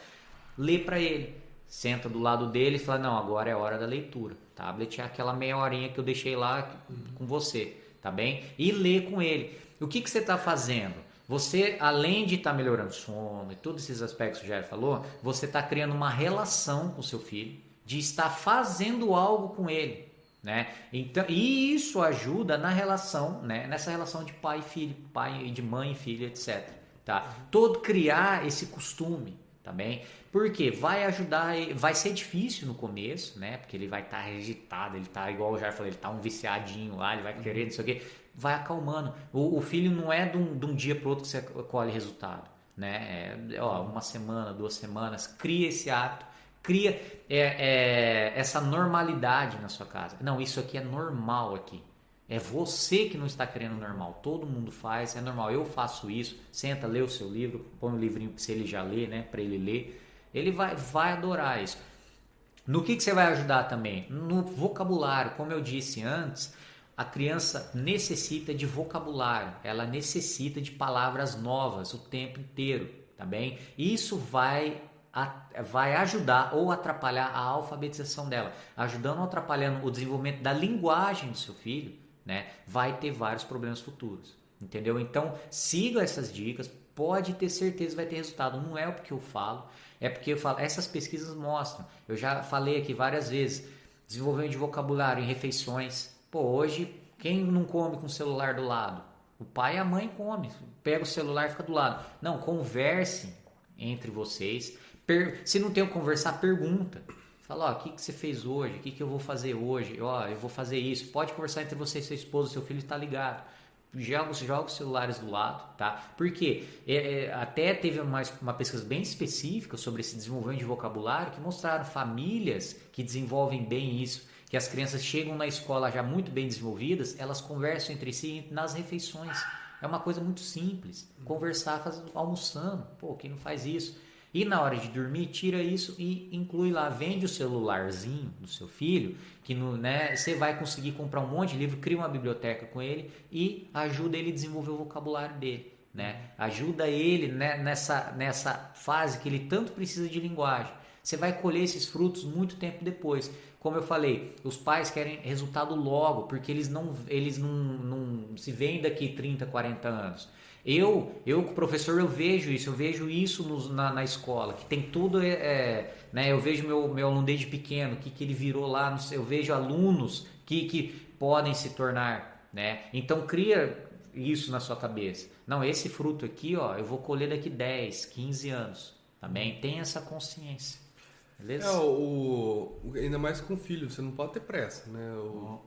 Lê para ele. Senta do lado dele e fala: Não, agora é hora da leitura. Tablet é aquela meia horinha que eu deixei lá com você, tá bem? E lê com ele. O que, que você está fazendo? Você, além de estar tá melhorando o sono e todos esses aspectos que o Jair falou, você está criando uma relação com seu filho, de estar fazendo algo com ele. Né? Então, e isso ajuda na relação, né? nessa relação de pai e filho, pai e de mãe e filho, etc. Tá? Todo criar esse costume, tá bem? Porque vai ajudar, vai ser difícil no começo, né? Porque ele vai estar tá agitado, ele tá igual eu já falei, ele tá um viciadinho lá, ele vai querer, não sei o quê. Vai acalmando. O, o filho não é de um, de um dia para outro que você colhe resultado, né? É, ó, uma semana, duas semanas, cria esse hábito cria é, é, essa normalidade na sua casa. Não, isso aqui é normal aqui. É você que não está querendo normal. Todo mundo faz, é normal. Eu faço isso. Senta, lê o seu livro, põe um livrinho se ele já lê, né? Para ele ler. Ele vai, vai adorar isso. No que, que você vai ajudar também? No vocabulário. Como eu disse antes, a criança necessita de vocabulário. Ela necessita de palavras novas o tempo inteiro, tá bem? Isso vai vai ajudar ou atrapalhar a alfabetização dela, ajudando ou atrapalhando o desenvolvimento da linguagem do seu filho, né? Vai ter vários problemas futuros, entendeu? Então siga essas dicas, pode ter certeza vai ter resultado. Não é o que eu falo, é porque eu falo. Essas pesquisas mostram. Eu já falei aqui várias vezes. Desenvolvimento de vocabulário em refeições. Pô, hoje quem não come com o celular do lado? O pai e a mãe come. Pega o celular e fica do lado. Não, converse entre vocês Per... Se não tem o conversar, pergunta. Fala, ó, o que, que você fez hoje? O que, que eu vou fazer hoje? Ó, eu vou fazer isso. Pode conversar entre você e seu esposo, seu filho está ligado. Joga, joga os celulares do lado, tá? Porque é, é, até teve uma, uma pesquisa bem específica sobre esse desenvolvimento de vocabulário que mostraram famílias que desenvolvem bem isso, que as crianças chegam na escola já muito bem desenvolvidas, elas conversam entre si nas refeições. É uma coisa muito simples. Conversar faz, almoçando. Pô, quem não faz isso? E na hora de dormir, tira isso e inclui lá, vende o celularzinho do seu filho, que no, né, você vai conseguir comprar um monte de livro, cria uma biblioteca com ele e ajuda ele a desenvolver o vocabulário dele. Né? Ajuda ele né, nessa, nessa fase que ele tanto precisa de linguagem. Você vai colher esses frutos muito tempo depois. Como eu falei, os pais querem resultado logo, porque eles não, eles não, não se veem daqui 30, 40 anos. Eu, eu professor, eu vejo isso, eu vejo isso no, na, na, escola, que tem tudo, é, é, né? Eu vejo meu, meu aluno desde pequeno, que, que ele virou lá, eu vejo alunos que, que podem se tornar, né? Então cria isso na sua cabeça. Não, esse fruto aqui, ó, eu vou colher daqui 10, 15 anos, também. Tá tem essa consciência. Beleza? É, o, ainda mais com filho, você não pode ter pressa, né? O,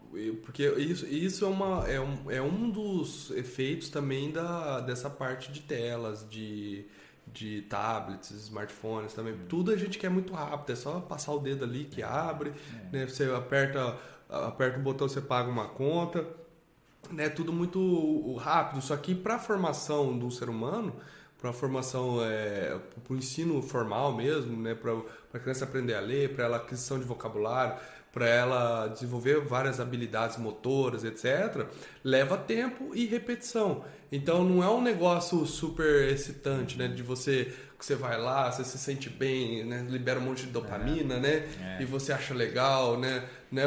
porque isso, isso é, uma, é, um, é um dos efeitos também da, dessa parte de telas, de, de tablets, smartphones também. Tudo a gente quer muito rápido, é só passar o dedo ali que abre, é. né? Você aperta, aperta um botão, você paga uma conta. Né? Tudo muito rápido, só que para a formação do ser humano para formação, é, para o ensino formal mesmo, né, para a criança aprender a ler, para ela aquisição de vocabulário, para ela desenvolver várias habilidades motoras, etc., leva tempo e repetição. Então não é um negócio super excitante, né? De você que você vai lá, você se sente bem, né? libera um monte de dopamina, é. né? É. E você acha legal, né? né?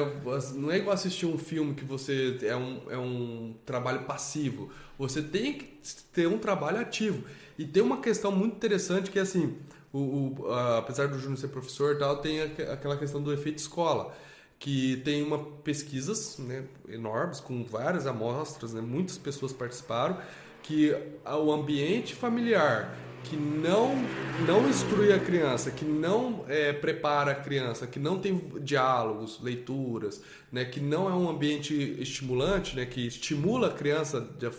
Não é igual assistir um filme que você é um, é um trabalho passivo. Você tem que ter um trabalho ativo. E tem uma questão muito interessante que é assim, o, o a, apesar do Júnior ser professor e tal, tem aquela questão do efeito escola, que tem uma pesquisas né, enormes com várias amostras, né, muitas pessoas participaram, que o ambiente familiar que não não instrui a criança, que não é, prepara a criança, que não tem diálogos, leituras, né, que não é um ambiente estimulante, né, que estimula a criança de,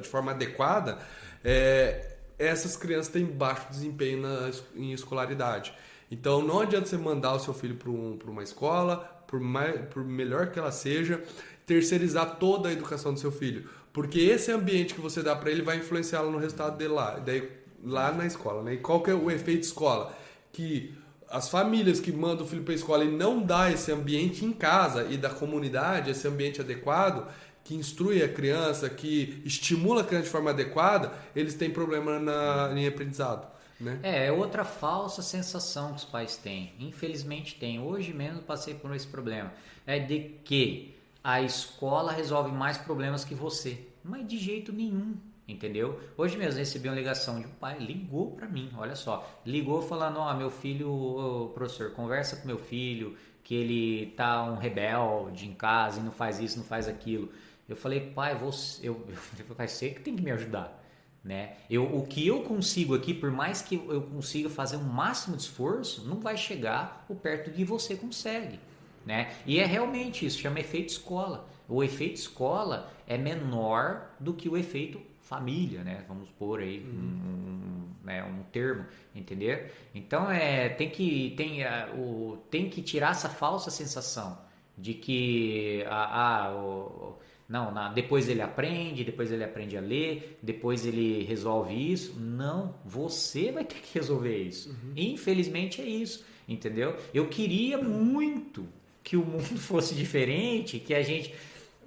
de, forma adequada, é, essas crianças têm baixo desempenho na, em escolaridade. Então não adianta você mandar o seu filho para um, uma escola, por, mais, por melhor que ela seja, terceirizar toda a educação do seu filho. Porque esse ambiente que você dá para ele vai influenciá-lo no resultado dele lá, daí, lá na escola. Né? E qual que é o efeito escola? Que as famílias que mandam o filho para a escola e não dá esse ambiente em casa e da comunidade, esse ambiente adequado, que instrui a criança, que estimula a criança de forma adequada, eles têm problema na, em aprendizado. Né? É, é outra falsa sensação que os pais têm. Infelizmente tem. Hoje mesmo passei por esse problema. É de que a escola resolve mais problemas que você. Mas de jeito nenhum. Entendeu? Hoje mesmo recebi uma ligação de um pai, ligou para mim, olha só, ligou falando, ó, oh, meu filho, professor, conversa com meu filho, que ele tá um rebelde em casa e não faz isso, não faz aquilo. Eu falei, pai, você, eu, <laughs> eu vai ser que tem que me ajudar, né? Eu, o que eu consigo aqui, por mais que eu consiga fazer o um máximo de esforço, não vai chegar o perto que você consegue, né? E é realmente isso, chama efeito escola. O efeito escola é menor do que o efeito família, né? Vamos pôr aí uhum. um, um, né, um termo, entender? Então é tem que tem o tem que tirar essa falsa sensação de que a, a o, não, na, depois ele aprende, depois ele aprende a ler, depois ele resolve isso. Não, você vai ter que resolver isso. Uhum. Infelizmente é isso, entendeu? Eu queria muito que o mundo <laughs> fosse diferente, que a gente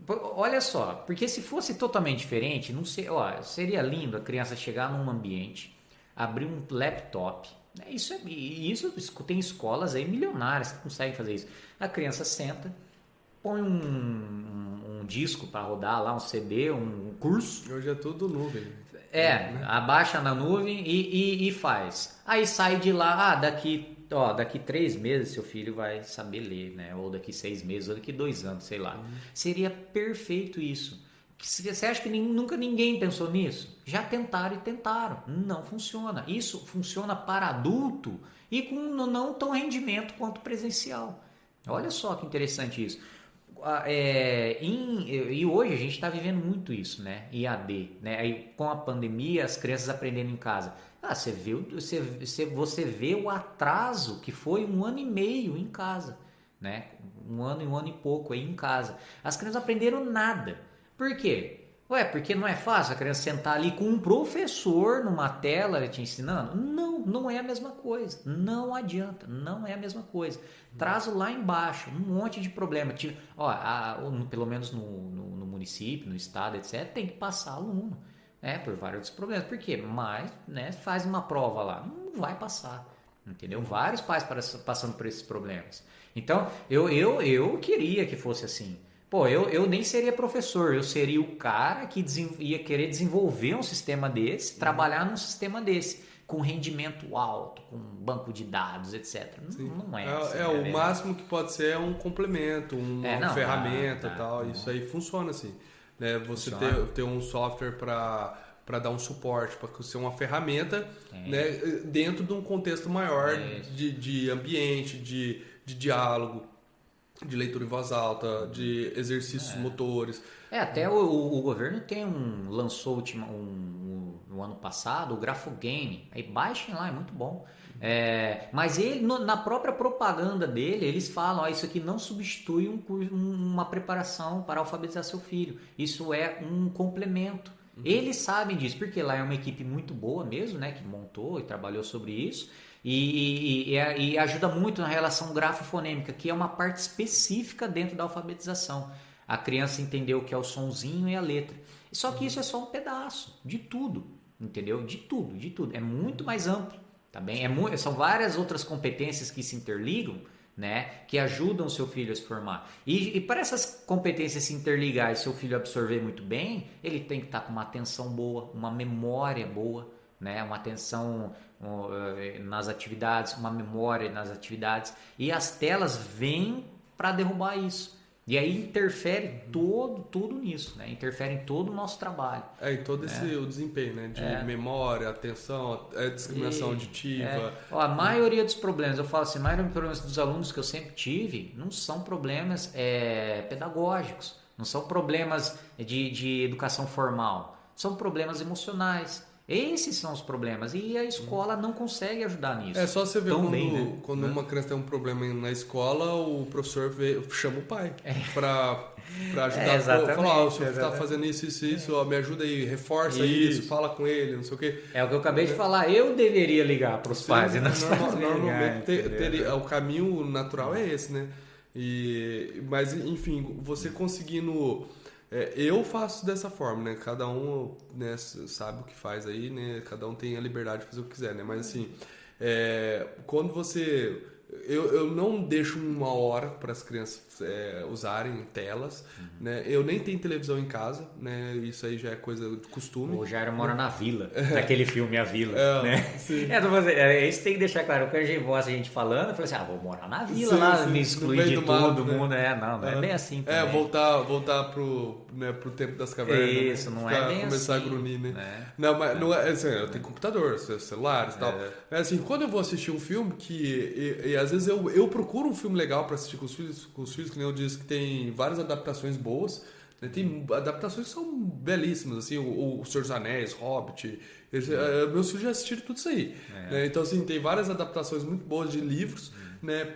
Olha só, porque se fosse totalmente diferente, não sei, ó, seria lindo a criança chegar num ambiente, abrir um laptop. Né? Isso, é, isso tem escolas aí milionárias que conseguem fazer isso. A criança senta, põe um, um, um disco para rodar lá, um CD, um curso. Hoje é tudo nuvem. É, né? abaixa na nuvem e, e, e faz. Aí sai de lá, ah, daqui ó, daqui três meses seu filho vai saber ler, né? Ou daqui seis meses, ou daqui dois anos, sei lá. Uhum. Seria perfeito isso. Você acha que nunca ninguém pensou nisso? Já tentaram e tentaram. Não funciona. Isso funciona para adulto e com não tão rendimento quanto presencial. Olha só que interessante isso. É, em, e hoje a gente está vivendo muito isso, né? IAD, né? Aí, com a pandemia, as crianças aprendendo em casa. Ah, você, viu, você, você vê o atraso que foi um ano e meio em casa, né? Um ano e um ano e pouco aí em casa. As crianças aprenderam nada. Por quê? Ué, porque não é fácil a criança sentar ali com um professor numa tela te ensinando? Não, não é a mesma coisa. Não adianta, não é a mesma coisa. Traz lá embaixo um monte de problema. Tipo, ó, a, pelo menos no, no, no município, no estado, etc., tem que passar aluno né, por vários problemas. Por quê? Mas, né, faz uma prova lá, não vai passar, entendeu? Vários pais passando por esses problemas. Então, eu, eu, eu queria que fosse assim. Pô, eu, eu nem seria professor, eu seria o cara que ia querer desenvolver um sistema desse, uhum. trabalhar num sistema desse, com rendimento alto, com banco de dados, etc. Não, não, é. É, assim, é, é o máximo que pode ser é um complemento, uma é, não, ferramenta tá, tá, tal. Isso aí funciona assim né? Você ter, ter um software para para dar um suporte, para ser uma ferramenta né, dentro de um contexto maior é de, de ambiente, de, de diálogo, de leitura em voz alta, de exercícios é. motores. É, até o, o, governo tem um lançou um, um, no ano passado o Grafogame. Aí baixem lá, é muito bom. É, mas ele, no, na própria propaganda dele, eles falam: ó, isso aqui não substitui um, uma preparação para alfabetizar seu filho. Isso é um complemento. Uhum. Eles sabem disso, porque lá é uma equipe muito boa mesmo, né? Que montou e trabalhou sobre isso. E, e, e, e ajuda muito na relação grafofonêmica, que é uma parte específica dentro da alfabetização. A criança entendeu o que é o sonzinho e a letra. Só que uhum. isso é só um pedaço de tudo, entendeu? De tudo, de tudo. É muito mais amplo. Tá bem? É são várias outras competências que se interligam, né? Que ajudam o seu filho a se formar. E, e para essas competências se interligar e seu filho absorver muito bem, ele tem que estar com uma atenção boa, uma memória boa, né? Uma atenção uh, nas atividades, uma memória nas atividades. E as telas vêm para derrubar isso. E aí interfere todo, tudo nisso, né? Interfere em todo o nosso trabalho. É, em todo esse é. o desempenho, né? De é. memória, atenção, é, discriminação e, auditiva. É. Ó, a maioria dos problemas, eu falo assim, a maioria dos problemas dos alunos que eu sempre tive não são problemas é, pedagógicos, não são problemas de, de educação formal, são problemas emocionais esses são os problemas e a escola não consegue ajudar nisso. É só você ver quando, bem, né? quando uma criança tem um problema na escola, o professor vê, chama o pai é. para para ajudar. É, exatamente, falar, oh, o senhor está fazendo isso, isso, isso, ó, me ajuda aí, reforça isso. isso. fala com ele, não sei o quê. É o que eu acabei de falar, eu deveria ligar para os pais. Não normal, normalmente ter, ter, o caminho natural é esse, né? E, mas, enfim, você conseguindo é, eu faço dessa forma, né? Cada um né, sabe o que faz aí, né? Cada um tem a liberdade de fazer o que quiser, né? Mas assim, é, quando você eu, eu não deixo uma hora para as crianças é, usarem telas, uhum. né? Eu nem tenho televisão em casa, né? Isso aí já é coisa de costume. O Jairo mora na vila, <laughs> naquele filme A Vila, é, né? Sim. É, é, isso tem que deixar claro. Quando a gente voz a gente falando, eu falei assim, ah, vou morar na vila sim, lá, sim, me excluir de todo né? mundo. É, não, não é, bem assim é, também. É, voltar, voltar pro, né, pro tempo das cavernas. Né? Isso, né? não é bem começar assim. a grunir, né? né? Não, mas não é, assim, eu tenho computador, celulares e tal. É assim, quando eu vou assistir um filme que... E, e às vezes eu, eu procuro um filme legal para assistir com os filhos, com os filhos, que nem eu disse que tem várias adaptações boas. Né? Tem adaptações que são belíssimas, assim, o, o Senhor dos Anéis, Hobbit. Eles, uh, meus filhos já assistiram tudo isso aí. É. Né? Então, assim, tem várias adaptações muito boas de livros, uhum. né?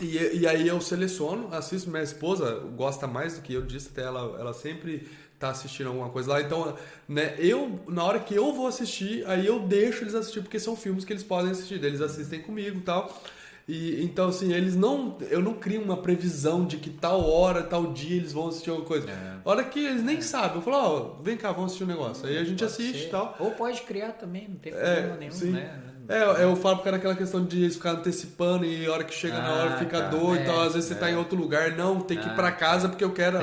E, e aí eu seleciono, assisto. Minha esposa gosta mais do que eu disse, até ela, ela sempre tá assistindo alguma coisa lá. Então, né, eu, na hora que eu vou assistir, aí eu deixo eles assistir, porque são filmes que eles podem assistir. Eles assistem comigo e tal. E, então, assim, eles não. Eu não crio uma previsão de que tal hora, tal dia eles vão assistir alguma coisa. É. Hora que eles nem é. sabem. Eu falo, ó, oh, vem cá, vamos assistir um negócio. Aí a gente pode assiste e tal. Ou pode criar também, não tem é, problema é, nenhum, sim. né? É, eu falo porque aquela questão de eles ficar antecipando e a hora que chega ah, na hora ah, fica tá. doido, então às vezes você tá em é. outro lugar, não, tem que ir pra ah. casa porque eu quero.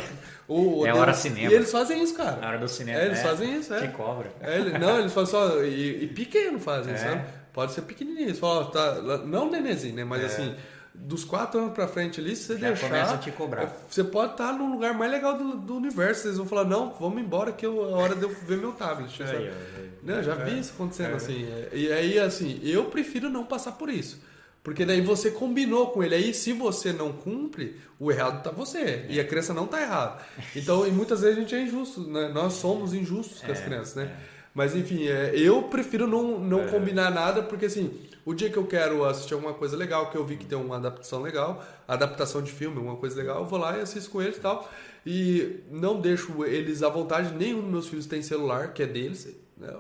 O, é hora cinema. E eles fazem isso, cara. Na hora do cinema. É, eles fazem isso, é. Que cobra. É, não, eles fazem só. E, e pequeno fazem, sabe? Pode ser pequenininho. Eles falam, tá, não nenenzinho, né? Mas assim dos quatro anos pra frente ali, se você Já deixar. começa a te cobrar. Você pode estar no lugar mais legal do, do universo. Eles vão falar, não, vamos embora que eu, é hora de eu ver meu tablet. Aí, Não, já vi isso acontecendo é. assim. É, e aí, assim, eu prefiro não passar por isso. Porque daí você combinou com ele. Aí, se você não cumpre, o errado tá você. E a criança não tá errada. Então, e muitas vezes a gente é injusto, né? Nós somos injustos com as é, crianças, né? É. Mas enfim, é, eu prefiro não, não é. combinar nada, porque assim, o dia que eu quero assistir alguma coisa legal, que eu vi que tem uma adaptação legal, adaptação de filme, alguma coisa legal, eu vou lá e assisto com eles e tal. E não deixo eles à vontade, nenhum dos meus filhos tem celular, que é deles. Né?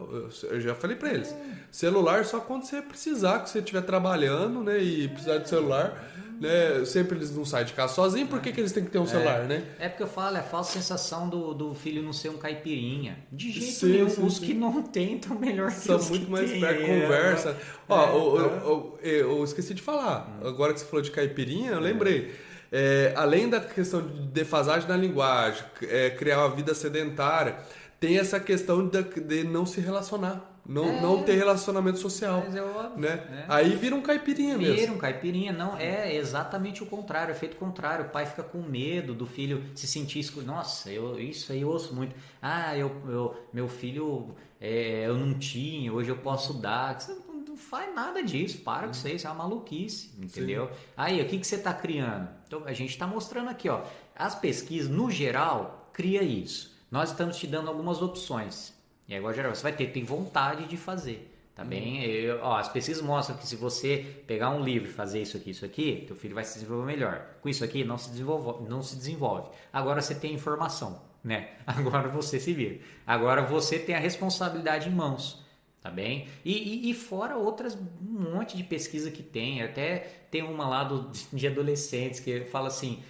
Eu já falei para eles. Celular só quando você precisar, que você estiver trabalhando, né? E precisar de celular né? Sempre eles não saem de casa sozinhos, por que, que eles têm que ter um é, celular, né? É porque eu falo, é a falsa sensação do, do filho não ser um caipirinha. De jeito sim, nenhum, sim, os sim. que não tem estão melhor que São os muito que mais perto, conversa. É, Ó, é, eu, eu, eu, eu, esqueci de falar, hum. agora que você falou de caipirinha, eu lembrei. É, além da questão de defasagem na linguagem, é, criar uma vida sedentária, tem essa questão de, de não se relacionar. Não, é, não ter relacionamento social. Mas é óbvio, né? É. Aí vira um caipirinha vira mesmo. Vira um caipirinha, não. É exatamente o contrário, é feito contrário. O pai fica com medo do filho se sentir excluído. Nossa, eu, isso aí eu ouço muito. Ah, eu, eu meu filho é, eu não tinha, hoje eu posso dar. Você não faz nada disso, para com isso aí, isso é uma maluquice, entendeu? Sim. Aí, o que, que você está criando? Então, a gente está mostrando aqui, ó. As pesquisas, no geral, cria isso. Nós estamos te dando algumas opções e agora, geral, você vai ter, tem vontade de fazer. Tá uhum. bem? Eu, ó, as pesquisas mostram que se você pegar um livro e fazer isso aqui, isso aqui, teu filho vai se desenvolver melhor. Com isso aqui não se desenvolve, não se desenvolve. Agora você tem informação, né? <laughs> Agora você se vira. Agora você tem a responsabilidade em mãos, tá bem? E, e, e fora outras um monte de pesquisa que tem, até tem uma lá do, <laughs> de adolescentes que fala assim,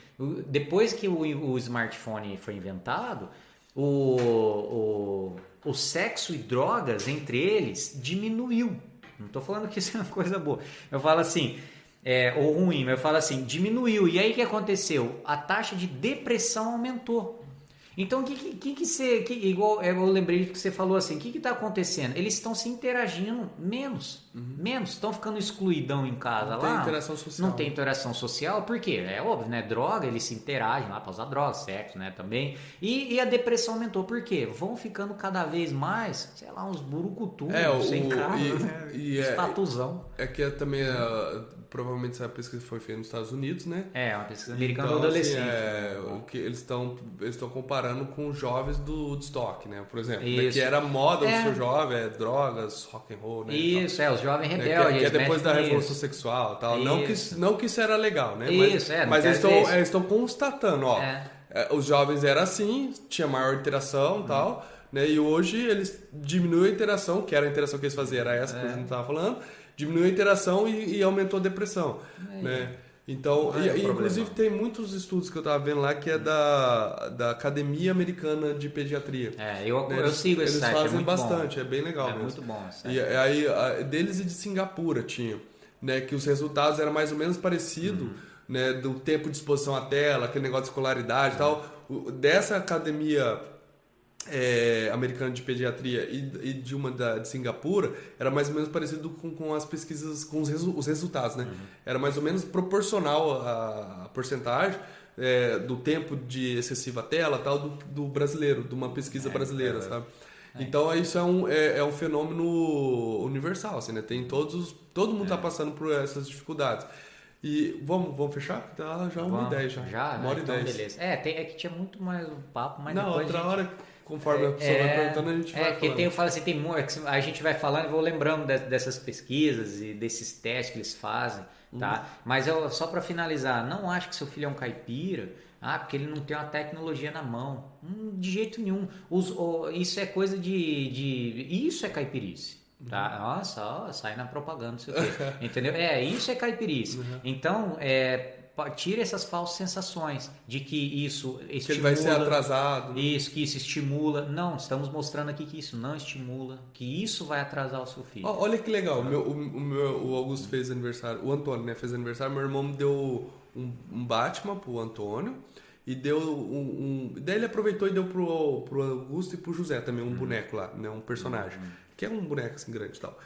depois que o, o smartphone foi inventado, o, o o sexo e drogas entre eles diminuiu. Não estou falando que isso é uma coisa boa. Eu falo assim, é, ou ruim, mas eu falo assim, diminuiu. E aí o que aconteceu? A taxa de depressão aumentou. Então, o que, que, que, você. Que, igual eu lembrei que você falou assim: o que está acontecendo? Eles estão se interagindo menos. Uhum. Menos. Estão ficando excluidão em casa não lá. Não tem interação social. Não tem interação social, por quê? É óbvio, né? Droga, eles se interagem lá para usar droga, sexo, né? Também. E, e, a depressão aumentou, por quê? Vão ficando cada vez mais, sei lá, uns burucutu, é, sem casa, e, né? E é, Estatuzão. É que é também. Uh, provavelmente essa pesquisa foi feita nos Estados Unidos, né? É, uma pesquisa americana então, do adolescente. Assim, é, o que eles estão eles estão comparando com os jovens do Woodstock, né? Por exemplo, né? que era moda é. ser jovem, é, drogas, rock and roll, né? Isso, é, os jovens rebeldes. Né? Que, que é depois da revolução isso. sexual, tal. Não que não que isso era legal, né? Mas, isso, é. Mas eles estão eles estão constatando, ó. É. é. Os jovens eram assim, tinha maior interação, hum. tal. Né? E hoje eles diminuem a interação, que era a interação que eles faziam, era essa que a gente estava falando diminuiu a interação e, e aumentou a depressão, é. né? Então, Não é e- inclusive tem muitos estudos que eu tava vendo lá que é da, da Academia Americana de Pediatria. É, eu, né? eu sigo esse Eles site, é fazem muito bastante, é bem bom. legal É mesmo. muito bom esse site. E aí, a- deles e de Singapura tinha, né? Que os resultados eram mais ou menos parecidos, Uhum. né? Do tempo de exposição à tela, aquele negócio de escolaridade e tal. O- Dessa academia é, americana de pediatria e, e de uma da, de Singapura, era mais ou menos parecido com, com as pesquisas, com os, resu- os resultados, né? Uhum. Era mais ou menos proporcional a, a porcentagem é, do tempo de excessiva tela tal do, do brasileiro, de uma pesquisa É, brasileira, é. sabe? Então isso é um, é, é um fenômeno universal, assim, né? Tem todos os, todo mundo É. tá passando por essas dificuldades. E vamos, vamos fechar? Tá já uma Vamos, ideia já. Já, uma né? hora então, e dez. beleza. É, tem, é que tinha muito mais um papo, mas Na depois outra gente... hora, conforme a pessoa vai perguntando, a gente é, vai porque falando. tem, eu falo assim, tem é a gente vai falando e vou lembrando de- dessas pesquisas e desses testes que eles fazem, tá? Uhum. Mas eu, só para finalizar, não acho que seu filho é um caipira, ah, porque ele não tem uma tecnologia na mão. Hum, de jeito nenhum. Os- o- isso é coisa de, de... Isso é caipirice. Tá? Uhum. Nossa, ó, sai na propaganda, não sei o quê. <laughs> Entendeu? É, isso é caipirice. Uhum. Então, é, tira essas falsas sensações de que isso estimula... Que ele vai ser atrasado. Isso, que isso estimula. Não, estamos mostrando aqui que isso não estimula, que isso vai atrasar o seu filho. Olha que legal, o, meu, o, o meu- o Augusto fez aniversário, o Antônio né, fez aniversário, meu irmão me deu um, um Batman pro Antônio e deu um, um- Daí ele aproveitou e deu pro, pro Augusto e pro José também, um boneco lá, né, um personagem, que é um boneco assim grande e tal.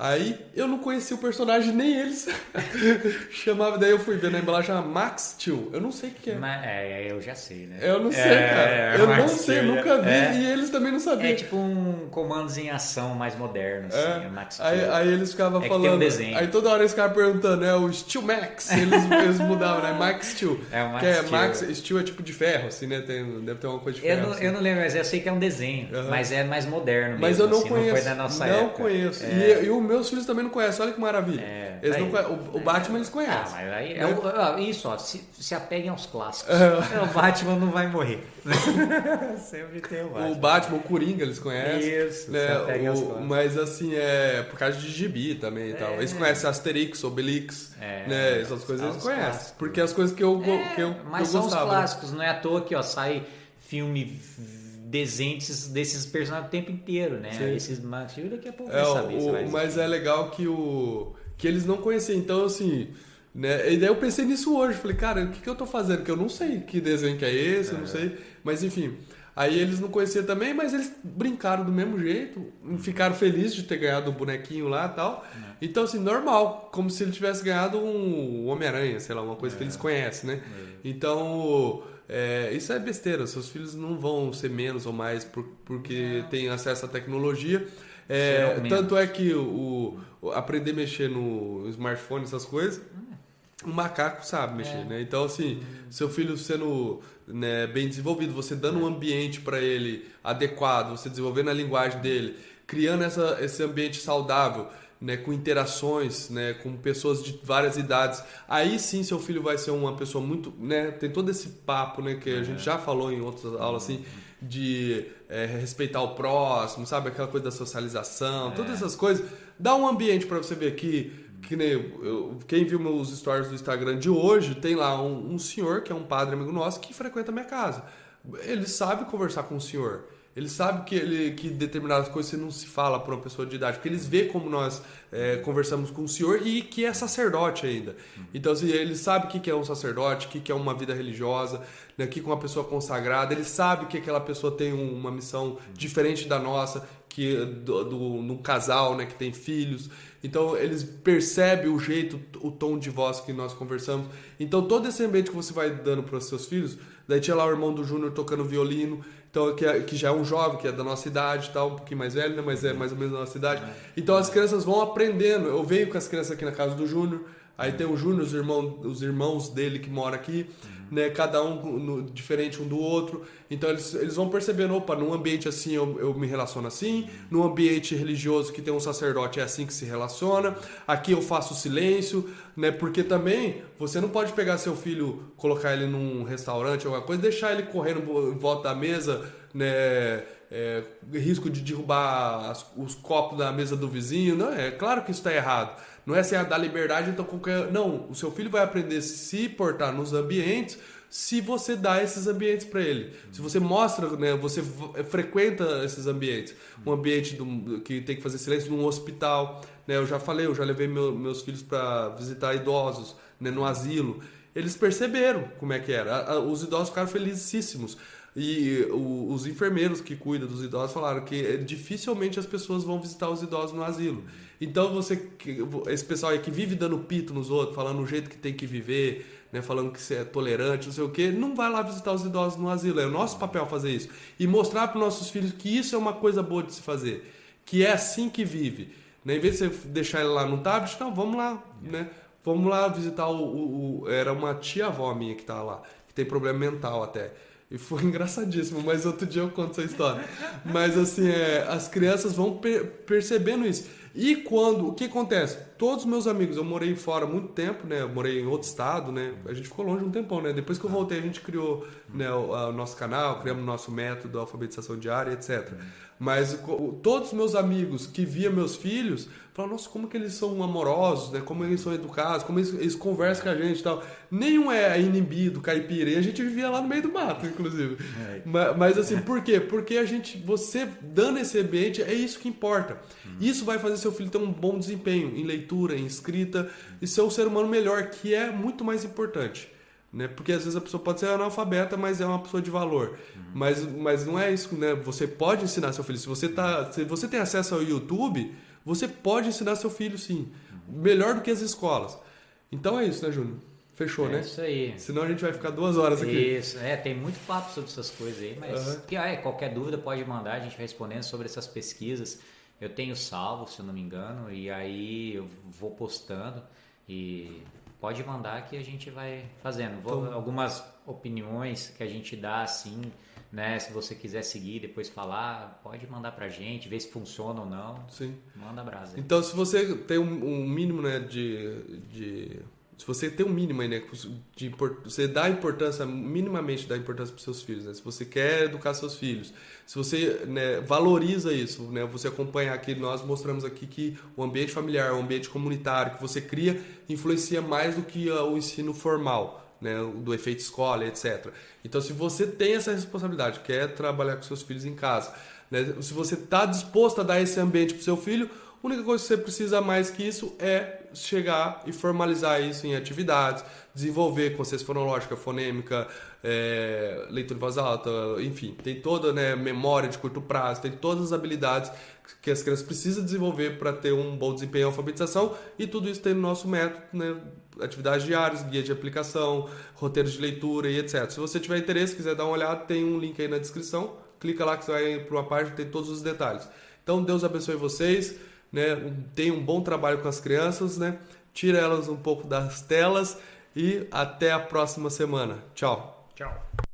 Aí eu não conhecia o personagem, nem eles. <laughs> Chamava, daí eu fui ver na embalagem Max Steel. Eu não sei o que é. Mas, é, eu já sei, né? Eu não sei, É, cara. Eu mas não sei, eu eu- nunca vi é. e eles também não sabiam. É tipo um comandos em ação mais moderno, assim, É. é Max Aí, Steel. aí eles ficavam É um falando. desenho. Aí toda hora eles ficavam perguntando, é o Steel Max. Eles, eles mudavam, né? Max Steel. <laughs> É o Max que é Steel. Max Steel é tipo de ferro, assim, né? Tem, deve ter uma coisa de Eu ferro. não, assim. eu não lembro, mas eu sei que é um desenho, Aham. mas é mais moderno mesmo. Mas eu não assim, conheço. Não foi da nossa não época. conheço. É. E, e os meus filhos também não conhecem. Olha que maravilha. É. Eles não o, o Batman eles Ah, conhecem. mas aí é Né? o- ah, isso, ó, se, se apeguem aos clássicos. É, <laughs> o Batman não vai morrer. <laughs> Sempre tem o Batman. O Batman, o Coringa, eles conhecem. Isso, né? se apeguem aos O- mas assim, é por causa de gibi também e tal. Eles conhecem Asterix, Obelix, É, né? Essas coisas são eles os conhecem. clássicos. Porque as coisas que eu, go- É, que eu, mas eu são gostava. os né? clássicos, não é à toa que ó, sai filme desenho desses, personagens o tempo inteiro, né? Sim. Esses Steel daqui a pouco É, vai saber o- vai mas é legal que o que eles não conheciam, então assim, né? E daí eu pensei nisso hoje, falei, cara, o que, que eu tô fazendo? Que eu não sei que desenho que é esse, eu não sei, mas enfim. Aí eles não conheciam também, mas eles brincaram do mesmo jeito, ficaram felizes de ter ganhado o bonequinho lá e tal. Então, assim, normal, como se ele tivesse ganhado um Homem-Aranha, sei lá, uma coisa que eles conhecem, né? Então, é, isso é besteira, seus filhos não vão ser menos ou mais por- porque têm acesso à tecnologia. É, tanto é que o, o- aprender a mexer no smartphone, essas coisas, o macaco sabe mexer, É. né? Então, assim, seu filho sendo né, bem desenvolvido, você dando um ambiente para ele adequado, você desenvolvendo a linguagem dele, criando essa, esse ambiente saudável, né, com interações, né, com pessoas de várias idades, aí sim seu filho vai ser uma pessoa muito, né, tem todo esse papo, né, que a gente já falou em outras aulas, assim, de é, respeitar o próximo, sabe, aquela coisa da socialização, todas essas coisas, dá um ambiente para você ver que que nem eu- quem viu meus stories do Instagram de hoje, tem lá um, um senhor que é um padre amigo nosso que frequenta a minha casa. Ele sabe conversar com o senhor. Ele sabe que, ele, que determinadas coisas você não se fala para uma pessoa de idade, porque eles vê como nós é, conversamos com o senhor e que é sacerdote ainda. Então, assim, ele sabe o que é um sacerdote, o que é uma vida religiosa, né, o que é uma pessoa consagrada, ele sabe que aquela pessoa tem um- uma missão diferente da nossa, que do, do, num casal né, que tem filhos. Então eles percebem o jeito, o tom de voz que nós conversamos. Então todo esse ambiente que você vai dando para os seus filhos, daí tinha lá o irmão do Júnior tocando violino, então que, é- que já é um jovem, que é da nossa idade, tal, um pouquinho mais velho, né, mas é mais ou menos da nossa idade. Então as crianças vão aprendendo. Eu venho com as crianças aqui na casa do Júnior. Aí tem o Júnior, os, irmão, os irmãos dele que moram aqui, né? Cada um no- diferente um do outro. Então eles, eles vão percebendo, opa, num ambiente assim eu, eu me relaciono assim, num ambiente religioso que tem um sacerdote é assim que se relaciona, aqui eu faço silêncio, né? Porque também você não pode pegar seu filho, colocar ele num restaurante alguma coisa, deixar ele correndo em volta da mesa, né? é, risco de derrubar as, os copos da mesa do vizinho. Não, é claro que isso está errado. Não é assim, ah, dar liberdade, então qualquer. Não, o seu filho vai aprender a se portar nos ambientes se você dá esses ambientes para ele. Se você mostra, né, você frequenta esses ambientes. Um ambiente do, que tem que fazer silêncio num hospital. Né, eu já falei, eu já levei meu, meus filhos para visitar idosos né, no asilo. Eles perceberam como é que era. Os idosos ficaram felicíssimos. E os enfermeiros que cuidam dos idosos falaram que é, dificilmente as pessoas vão visitar os idosos no asilo. Então você, esse pessoal aí que vive dando pito nos outros, falando o jeito que tem que viver, né, falando que você é tolerante, não sei o quê, não vai lá visitar os idosos no asilo. É o nosso papel fazer isso. E mostrar para os nossos filhos que isso é uma coisa boa de se fazer. Que é assim que vive. Né? Em vez de você deixar ele lá no tablet, não, vamos lá, né? Vamos lá visitar o, o, o Era uma tia-avó minha que tá lá, que tem problema mental até. E foi <laughs> engraçadíssimo, mas outro dia eu conto essa história. Mas assim, é, as crianças vão per percebendo isso. E quando, o que acontece? Todos os meus amigos, eu morei fora há muito tempo, né? Eu morei em outro estado, né? A gente ficou longe um tempão, né? Depois que eu voltei, a gente criou né, o, o nosso canal, criamos o nosso método, de alfabetização diária, etc. Mas todos os meus amigos que via meus filhos falaram, nossa, como que eles são amorosos, né? Como eles são educados, como eles, eles conversam com a gente e tal. Nenhum é inibido, caipira. E a gente vivia lá no meio do mato, inclusive. É. Mas, mas, assim, por quê? Porque a gente, você dando esse ambiente, é isso que importa. Hum. Isso vai fazer seu filho ter um bom desempenho em leitura, em escrita e ser um ser humano melhor, que é muito mais importante. Né? Porque às vezes a pessoa pode ser analfabeta, mas é uma pessoa de valor. Uhum. Mas, mas não é isso, né? Você pode ensinar seu filho. Se você, tá, se você tem acesso ao YouTube, você pode ensinar seu filho sim. Uhum. Melhor do que as escolas. Então é isso, né, Júnior? Fechou, é né? Isso aí. Senão a gente vai ficar duas horas aqui. Isso, é, tem muito papo sobre essas coisas aí, mas uhum. que, é, qualquer dúvida pode mandar, a gente vai respondendo sobre essas pesquisas. Eu tenho salvo, se eu não me engano, e aí eu vou postando e pode mandar que a gente vai fazendo. Vou, então, algumas opiniões que a gente dá assim, né? Se você quiser seguir, depois falar, pode mandar pra gente, ver se funciona ou não. Sim. Manda brasa. Então, se você tem um, um mínimo, né, de, de se você tem um mínimo aí, né, de, você dá importância, minimamente dá importância para seus filhos, né? Se você quer educar seus filhos, se você né, valoriza isso, né? Você acompanha aqui, nós mostramos aqui que o ambiente familiar, o ambiente comunitário que você cria influencia mais do que uh, o ensino formal, né? Do efeito escola, etc. Então, se você tem essa responsabilidade, quer trabalhar com seus filhos em casa, né? Se você está disposto a dar esse ambiente para seu filho, a única coisa que você precisa mais que isso é chegar e formalizar isso em atividades, desenvolver consciência fonológica, fonêmica, é, leitura em voz alta, enfim, tem toda né, memória de curto prazo, tem todas as habilidades que as crianças precisam desenvolver para ter um bom desempenho em alfabetização e tudo isso tem no nosso método, né, atividades diárias, guia de aplicação, roteiros de leitura e etc. Se você tiver interesse, quiser dar uma olhada, tem um link aí na descrição, clica lá que você vai para uma página tem todos os detalhes. Então Deus abençoe vocês né? Tem um bom trabalho com as crianças, né? Tira elas um pouco das telas e até a próxima semana. Tchau. Tchau.